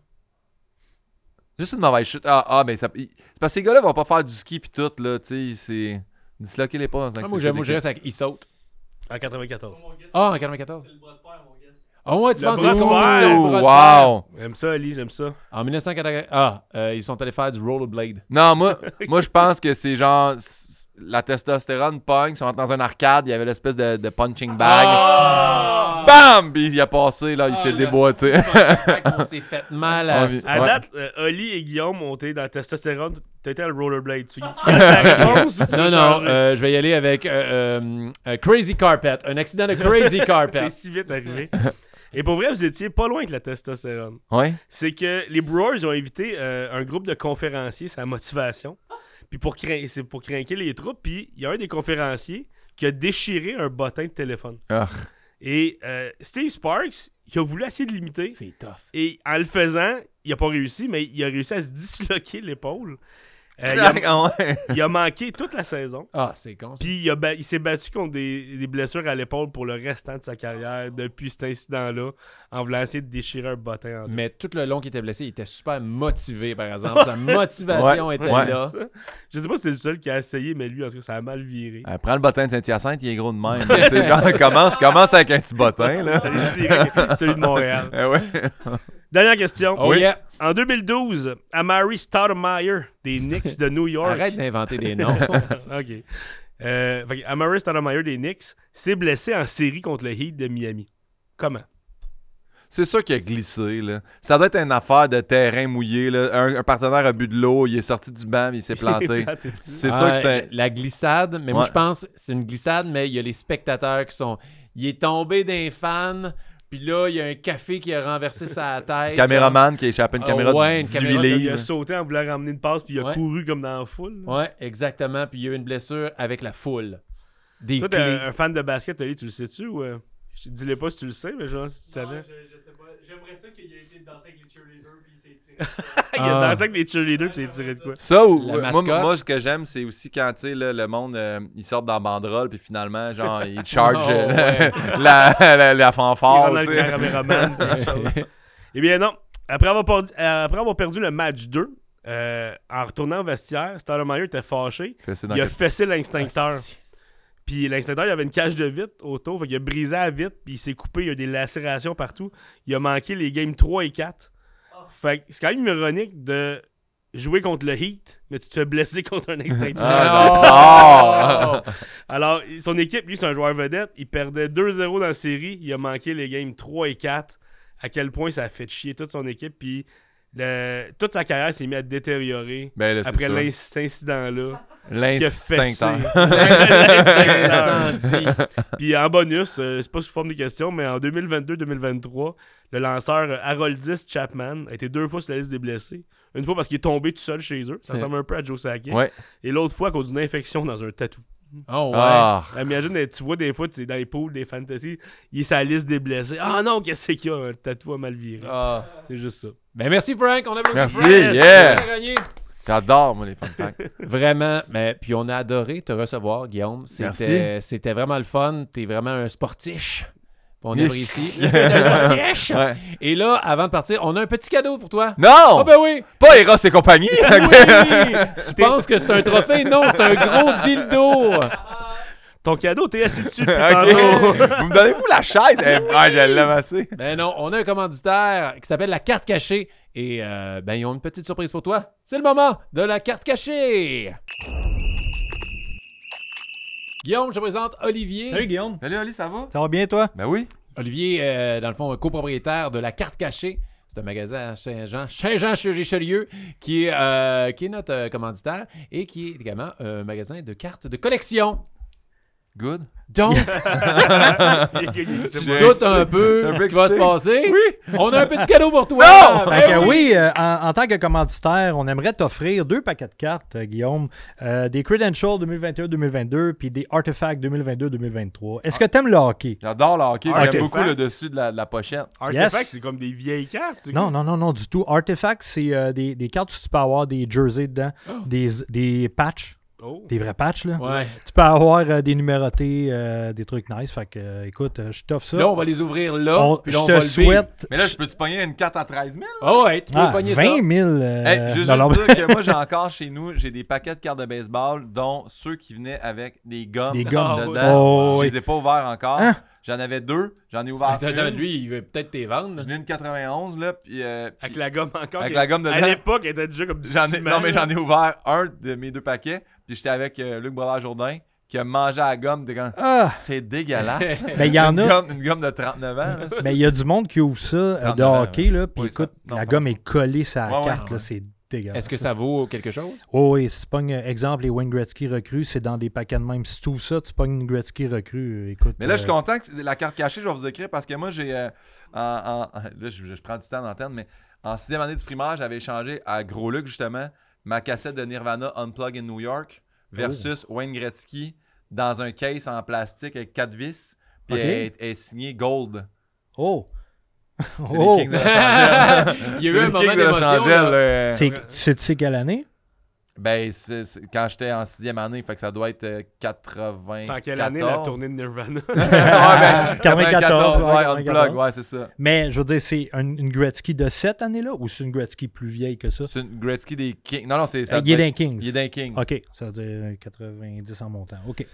Juste une mauvaise chute. Ah, ah mais ça. il- C'est parce que ces gars-là vont pas faire du ski pis tout, là. Tu sais, c'est. Disloquer les pas dans un Ah, moi, accident moi, je d'équipe. reste avec il saute. En 94. Ah, en 94. Ah ouais, tu Le penses que bras c'est de fer? compétition, le Ouh, bras de fer? wow! J'aime ça, Ali, j'aime ça. En 1980. Ah, euh, ils sont allés faire du rollerblade. Non, moi, moi je pense que c'est genre. La testostérone pogne, ils sont rentrés dans un arcade, il y avait l'espèce de, de punching bag. Ah! BAM! Puis il a passé, là, il s'est déboîté. On s'est fait mal à. On À Ouais. date, euh, Oli et Guillaume ont été dans la testostérone. Été à le rollerblade. Tu, tu réponse ou tu Non, non, euh, je vais y aller avec euh, euh, euh, Crazy Carpet. Un accident de Crazy C'est Carpet. si vite arrivé. Et pour vrai, vous étiez pas loin avec la testostérone. Ouais. C'est que les Brewers ont invité euh, un groupe de conférenciers, c'est la motivation. Puis pour, crin- c'est pour craquer les troupes. Puis il y a un des conférenciers qui a déchiré un bottin de téléphone. Ah. Et euh, Steve Sparks, il a voulu essayer de l'imiter. C'est tough. Et en le faisant, il a pas réussi, mais il a réussi à se disloquer l'épaule. Euh, il, a, Ah il a manqué toute la saison. Ah, c'est con. ça. Puis il, a ba- il s'est battu contre des, des blessures à l'épaule pour le restant de sa carrière depuis cet incident-là, en voulant essayer de déchirer un bottin en deux. Mais tout le long qu'il était blessé, il était super motivé, par exemple. Sa motivation Ouais, était ouais. là. Je sais pas si c'est le seul qui a essayé, mais lui, en tout cas, ça a mal viré. Euh, prends le bottin de Saint-Hyacinthe, il est gros de même. Commence, commence avec un petit bottin, là. Celui de Montréal. Eh ouais. Dernière question. Oh yeah. En 2012, Amari Stoudemire des Knicks de New York. Arrête d'inventer des noms. OK. Euh, fait Amari Stoudemire des Knicks s'est blessé en série contre le Heat de Miami. Comment? C'est sûr qu'il a glissé, là. Ça doit être une affaire de terrain mouillé, là. Un, un partenaire a bu de l'eau, il est sorti du banc, il s'est planté. C'est sûr Ah, que c'est. La glissade, mais moi je pense que c'est une glissade, mais il y a les spectateurs qui sont. Il est tombé d'un fan, puis là, il y a un café qui a renversé sa tête. Caméraman qui a échappé une caméra ouais, de une 18 caméra, Il a sauté en voulant ramener une passe, puis il a Ouais. couru comme dans la foule. Ouais, exactement. Puis il y a eu une blessure avec la foule. Des Toi, clés. un, un fan de basket, tu le sais-tu ou. Je dis-le pas si tu le sais, mais genre, si tu savais. sais pas. J'aimerais ça qu'il ait essayé de danser avec les cheerleaders puis il s'est tiré. il a Ah. dansé avec les cheerleaders, puis il s'est tiré de quoi? Ça, ou, La moi, moi, ce que j'aime, c'est aussi quand, tu sais, le monde, euh, ils sortent dans la banderole, puis finalement, genre, ils chargent Oh, euh, ouais. la, la, la Il fanfare, le sais. caméraman. Eh bien non. Après avoir, perdu, euh, après avoir perdu le match 2, euh, en retournant au vestiaire, Stoudemire était fâché. Dans Il a quel- fessé l'instincteur. Puis l'instincteur, il avait une cage de vitre autour. Fait qu'il a brisé la vitre, puis il s'est coupé. Il y a des lacérations partout. Il a manqué les games 3 et 4. Fait que c'est quand même ironique de jouer contre le Heat, mais tu te fais blesser contre un extincteur. Ah, Oh! Alors, son équipe, lui, c'est un joueur vedette. Il perdait 2-0 dans la série. Il a manqué les games 3 et 4. À quel point ça a fait chier toute son équipe. Puis le- toute sa carrière s'est mise à détériorer Ben là, après cet incident-là. L'instincteur. Puis en bonus, euh, c'est pas sous forme de question, mais en 2022-2023, le lanceur Haroldis Chapman a été deux fois sur la liste des blessés. Une fois parce qu'il est tombé tout seul chez eux. Ça ressemble un peu à Joe Sakic. Ouais. Et l'autre fois à cause d'une infection dans un tatou. Oh, ouais. Ah. Imagine, euh, tu vois des fois, tu es dans les pools des fantasy, il est la liste des blessés. Ah non, qu'est-ce qu'il y a? Un tatou a mal viré. Ah. C'est juste ça. Ben merci Frank, on applaudit Merci, Frank. yeah. Tu as gagné. J'adore, moi, les fun facts. Vraiment, mais puis on a adoré te recevoir, Guillaume. C'était, c'était vraiment le fun. T'es vraiment un sportiche. Puis On sportiche. Ouais. Et là, avant de partir, on a un petit cadeau pour toi. Non! Ah ben oui! Pas Eros et compagnie! Oui! tu penses que c'est un trophée? Non, c'est un gros dildo! Ton cadeau, t'es assis dessus depuis Ok. tantôt. Vous me donnez-vous la chaise? Ah, je l'aime assez. Ben non, on a un commanditaire qui s'appelle La Carte Cachée. Et euh, ben, ils ont une petite surprise pour toi. C'est le moment de la carte cachée! Guillaume, je te présente Olivier. Salut Guillaume. Salut, Ali, ça va? Ça va bien toi? Ben oui. Olivier, euh, dans le fond, un copropriétaire de la Carte Cachée. C'est un magasin à Saint-Jean, Saint-Jean-sur-Richelieu, qui, est, euh, qui est notre euh, commanditaire et qui est également un magasin de cartes de collection. Good? Donc, doute un peu ce qui va se passer. Oui. On a un petit cadeau pour toi. Non! Ben Fait que oui. oui, euh, en, en tant que commanditaire, on aimerait t'offrir deux paquets de cartes, euh, Guillaume. Euh, des Credentials 2021-2022 puis des Artifacts 2022-2023. Est-ce que t'aimes le hockey? J'adore le hockey. Ah, J'aime beaucoup le dessus de la, de la pochette. Artifact, Yes. c'est comme des vieilles cartes. Non, non, non, non, du tout. Artifacts, c'est euh, des, des cartes où tu peux avoir des jerseys dedans, Oh. des, des patchs. Oh. Des vrais patchs, là. Ouais. Tu peux avoir euh, des numérotés, euh, des trucs nice. Fait que, euh, écoute, euh, je t'offre ça. Là, on va les ouvrir là. On- puis là, je on te va souhaite. Mais là, je peux-tu pogner une carte à 13 000? Oh, ouais, tu peux Ah, pogner 20 ça. 000. euh, Hey, je veux non, juste dire que moi, j'ai encore chez nous, j'ai des paquets de cartes de baseball, dont ceux qui venaient avec des gommes Des gommes. dedans. Oh, je oui. les ai pas ouverts encore. Hein? J'en avais deux, j'en ai ouvert Attends, lui, il veut peut-être tes vendre. J'en ai une 91, là, puis... euh, Avec puis la gomme encore. Avec la gomme À dedans. l'époque, elle était déjà comme du J'en ai, ciment, non, mais là. j'en ai ouvert un de mes deux paquets, puis j'étais avec euh, Luc Brodeur-Jourdain, qui a mangé à la gomme. comme, Ah! C'est dégueulasse. Mais il y en une, a. Gomme, une gomme de 39 ans. Là, Mais il y a du monde qui ouvre ça euh, de 39 ans, hockey, là, puis écoute, non, la ça- gomme est collée sur la Ouais, ouais, carte, là, ouais. c'est dégueulasse. Est-ce que ça vaut quelque chose? Oh oui, si tu pognes, euh, exemple, les Wayne Gretzky recrues, c'est dans des paquets de même. Si tout ça, tu pognes une Gretzky recrue, euh, écoute. Mais là, je suis euh, content que la carte cachée, je vais vous écrire parce que moi, j'ai. euh, en, en- là, je, je prends du temps d'antenne, mais en sixième année du primaire, j'avais échangé à Gros Luc, justement, ma cassette de Nirvana Unplug in New York versus Wayne Gretzky dans un case en plastique avec quatre vis. Puis elle est signée Gold. Oh! C'est Oh! les Kings de Los Angeles. Il y a eu un moment Kings de Los d'émotion. C'est- Tu sais, quelle année? Ben, c'est- c'est- quand j'étais en sixième année, fait que ça doit être euh, 80. C'est en quelle année la tournée de Nirvana? ouais, ben, 94, 94, ouais, ouais, Unplug, 94. ouais, c'est ça. Mais je veux dire, c'est un- une Gretzky de cette année-là ou c'est une Gretzky plus vieille que ça? C'est une Gretzky des Kings. Non, non, c'est ça. Euh, il est d'un Kings. Il est d'un Kings. OK, ça veut dire euh, 90 en montant. OK.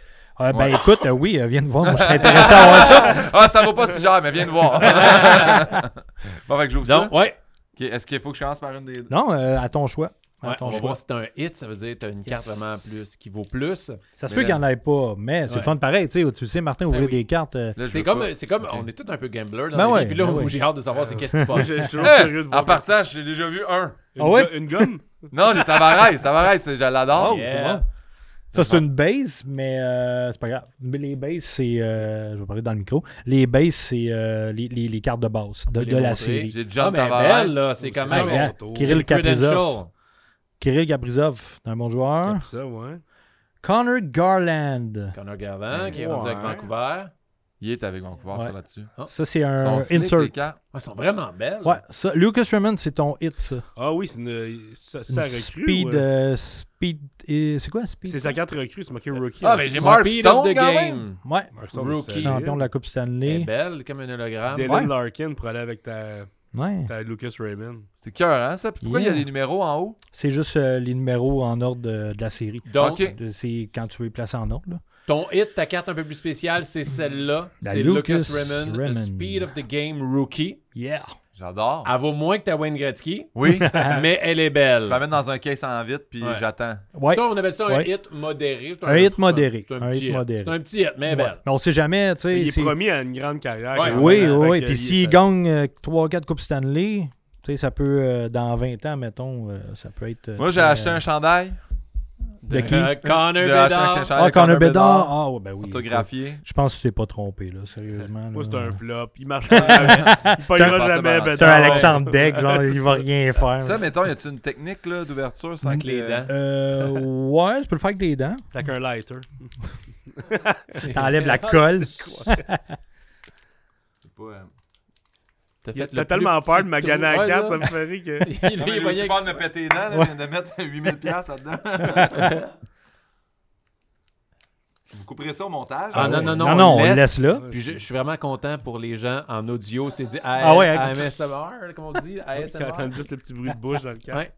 Euh, ben écoute, euh, oui, euh, viens de voir, moi je serais intéressé à voir ça. Ah, ça vaut pas si cher, mais viens de voir. bon, fait que j'ouvre ça. Donc, ouais. Est-ce qu'il faut que je commence par une des deux? Non, euh, à ton choix. À Ouais, ton on va choix. voir si t'as un hit, ça veut dire que t'as une carte vraiment plus qui vaut plus. Ça se peut là- qu'il n'y en ait pas, mais c'est Ouais. le fun pareil. Tu sais, tu sais, Martin, ouvrir Ben oui. des cartes. C'est comme, c'est comme on est tous un peu gambler dans Ben ouais. Puis là, ben où j'ai hâte de savoir c'est qu'est-ce qui passe. je suis toujours curieux de En voir. partant, j'ai déjà vu un. Une Ah ouais? Une gomme? Non, j'ai Tavares. Tavares, c'est- je l'adore. Ça, c'est une base, mais euh, c'est pas grave. Mais Les bases, c'est. euh, je vais parler dans le micro. Les bases, c'est euh, les, les- les cartes de base de, la montrer. série. J'ai Ah, John mais Tavares. belle, là, c'est quand Ah, même. Kirill Kaprizov. Kirill Kaprizov, un bon joueur. Ça, ouais. Connor Garland. Connor Garvin, qui est rendu avec. Vancouver. Il est avec Vancouver, Ouais. ça là-dessus. Ça, c'est Son un slick, insert. Ouais, Elles sont vraiment belles. Ouais, ça, Lucas Raymond, c'est ton hit, ça. Ah oui, c'est une. Ça, Une ça recrue. speed, ouais. euh, speed. et- C'est quoi, speed? C'est sa carte recrue, c'est marqué rookie. Ah, mais j'ai Speed Mark of Stone the quand même. game. Ouais, Mark Stone, Rookie. champion de la Coupe Elle est Stanley. belle comme un hologramme. Dylan Ouais. Larkin pour aller avec ta, Ouais. ta Lucas Raymond. C'est cœur, hein, ça? Puis pourquoi il y a des numéros en haut? C'est juste euh, les numéros en ordre de, de la série. Donc, C'est quand tu veux les placer en ordre. Là. Ton hit, ta carte un peu plus spéciale, c'est celle-là. C'est Lucas Lucas Raymond, The. Speed of the Game Rookie. Yeah. J'adore. Elle vaut moins que ta Wayne Gretzky, Oui. je mais elle est belle. la mets dans un case en vite, puis Ouais. j'attends. Ouais. Ça, on appelle ça un Ouais. hit modéré. Un hit modéré. C'est un, Un petit hit modéré. C'est un petit hit, mais Ouais. belle. Mais on sait jamais, tu sais. il est promis à une grande carrière. Oui, oui, oui. Puis il- s'il gagne 3-4 Coupes Stanley, tu sais, ça peut, euh, dans 20 ans, mettons, euh, ça peut être. euh, Moi, j'ai acheté euh, un chandail De qui? Euh, Connor un chandail Ah, Connor Bedard. Ah, ouais, ben oui. autographié. Je pense que tu t'es pas trompé, là, sérieusement. Moi, c'est un flop. Il marche pas jamais. Il pognera C'est un- jamais. c'est un C'est un. Alexandre Deck, genre, il va rien faire. Ça, mettons, y a-tu une technique là, d'ouverture sans Avec que les le- dents? Euh, ouais, tu peux le faire avec les dents. T'as qu'un lighter. T'enlèves la colle. C'est pas, euh, T'as Il a- fait le tellement peur de maganer trou. à Ouais, 4, là. ça me fait rire que. Il est aussi peur de me péter les dents, là, de mettre 8000$ piastres là-dedans. Vous couperez ça au montage? Ah, hein? non, non, non, Non, on non, on le le laisse. là. Puis je, je suis vraiment content pour les gens en audio. C'est dit Ah ouais. ASMR, comme on dit. Quand ASMR. t'entends juste le petit bruit de bouche dans le cadre. Ouais.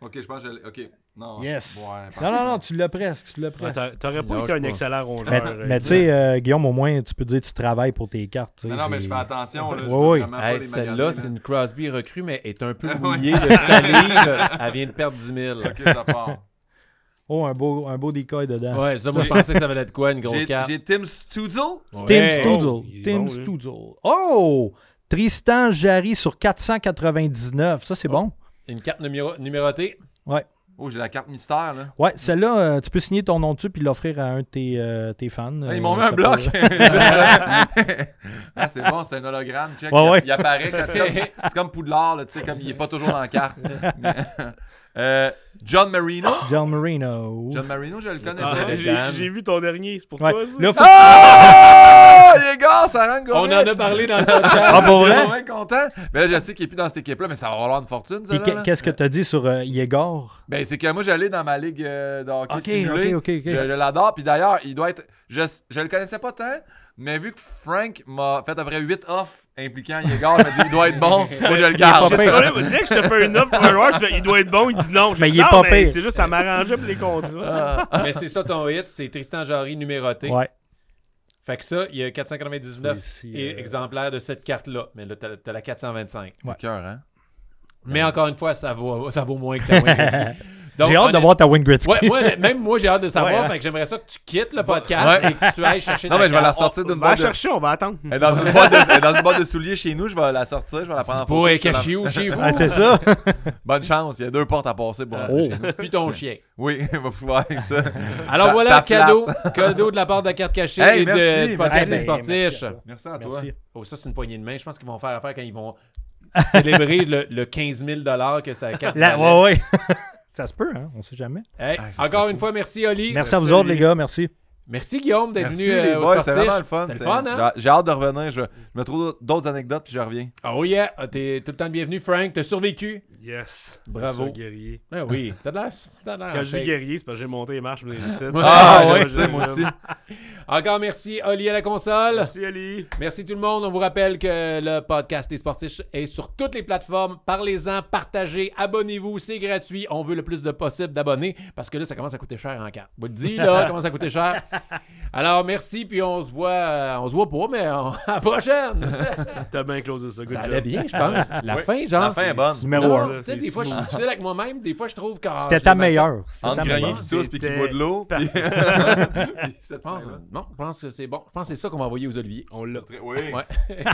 Ok, je pense que je Ok. Non. Yes. Ouais, Non, non, non, tu l'as presque. Tu l'as presque. t'a- T'aurais pas été un excellent rongeur. Mais, euh, mais tu sais, euh, Guillaume, au moins, tu peux dire que tu travailles pour tes cartes. Non, non, mais je fais attention. Là, Hey, les Celle-là, c'est une Crosby recrue, mais est un peu mouillée de salive. Elle vient de perdre 10 000. Ok, ça part. Oh, un beau, un beau decoy dedans. Ouais, ça, moi, je pensais que ça valait être quoi, une grosse carte? j'ai Tim Studzle? Tim Ouais. Stoodle. Oh, il est Tim bon. Oh! Tristan Jarry sur 499. Ça, c'est bon? Une carte numéro- numérotée? Oh, j'ai la carte mystère, là. Ouais, celle-là, euh, tu peux signer ton nom dessus puis l'offrir à un de tes, euh, tes fans. Ah, ils Euh, m'ont mis un bloc. ah, c'est bon, c'est un hologramme. Check. Ouais, il, ouais. il apparaît. C'est comme, c'est comme Poudlard, là, tu sais, comme il est pas toujours dans la carte. Mais- Euh, John Marino. John Marino. John Marino, je le connais Ah, j'ai- J'ai vu ton dernier, c'est pour Ouais. toi ça? Là, faut- Ah! Yegor, ça rend On en a parlé dans le podcast. Ah, pour Je suis content. Mais là, je sais qu'il est plus dans cette équipe-là, mais ça va valoir une fortune, ça. Puis qu'est-ce que tu as dit sur euh, Yegor? Ben, c'est que moi, j'allais dans ma ligue euh, de hockey Ok, simulé. ok, ok, ok. Je, je l'adore. Puis d'ailleurs, il doit être. Je, je le connaissais pas tant, mais vu que Frank m'a fait après 8 offs impliquant Yegor, il m'a dit il doit être bon. Moi, je le garde. Dès que je te fais une offre pour un joueur, tu fais, il doit être bon, il dit non. Je Mais il est pas. C'est juste, ça m'arrangeait pour les contrats. Mais c'est ça ton hit, c'est Tristan Jarry numéroté. Ouais. Fait que ça, il y a 499 C'est ici, et- euh, exemplaires de cette carte-là. Mais là, t'as t'as la 425. C'est cœur, hein? Mais encore une fois, ça vaut, ça vaut moins que. Donc, J'ai hâte de voir ta Wayne Gretzky. Ouais, moi, même moi, j'ai hâte de savoir. Ouais, hein. Fait que j'aimerais ça que tu quittes le podcast Ouais. et que tu ailles chercher Non, ta mais je vais la sortir On d'une va la boîte. de- chercher, on va attendre. Elle est dans une boîte de, dans une boîte de souliers chez nous, je vais la sortir, je vais la prendre en C'est photo. pas je te la- caché où chez vous. Ah, c'est ça. Bonne chance, il y a deux portes à passer pour rentrer Oh. chez nous. Puis ton chien. Oui, on va pouvoir avec ça. Alors Ta- voilà, ta cadeau, cadeau de la part de la carte cachée Hey, et de, merci, du podcast merci. des sportifs. merci à toi. Merci à toi. Merci. Oh, ça, c'est une poignée de main. Je pense qu'ils vont faire affaire quand ils vont célébrer le, le 15 000 que sa carte Là, valait. ouais, ouais. Ça se peut, hein? On sait jamais. Hey, Ah, encore une fou. fois, merci Oli. Merci à vous autres, les gars. Merci. Merci Guillaume d'être Merci venu les euh, boys, c'est vraiment le fun. C'est- hein? J'ai hâte de revenir. Je, je me trouve d'autres anecdotes puis je reviens. Oh yeah, Ah, t'es tout le temps le bienvenu, Frank. T'as survécu? Yes. Bravo. Guerrier. Ah oui, t'as de l'air. Quand je dis guerrier, c'est parce que j'ai monté les marches pour les. Ah, Ah, je ouais. sais, moi aussi. Encore merci, Oli à la console. Merci, Ali. Merci tout le monde. On vous rappelle que le podcast des sportifs est sur toutes les plateformes. Parlez-en, partagez, abonnez-vous, c'est gratuit. On veut le plus de possible d'abonnés parce que là, ça commence à coûter cher en carte. Vous le dis, là, ça commence à coûter cher. Alors, merci, puis on se voit, euh, on se voit pas, mais on- à la prochaine. T'as bien closé ça. Good ça job. allait bien, je pense. La fin, genre. La fin est bonne. Numéro Non, 1. tu sais, des fois, je suis difficile avec moi-même. Des fois, je trouve que. C'était ta meilleure. C'était Entre meilleure. qui tousse puis qui C'était boit de l'eau. puis-. Je pense, non, je pense que c'est bon. Je pense que c'est ça qu'on va envoyer aux Oliviers. On l'a. Oui. Ouais.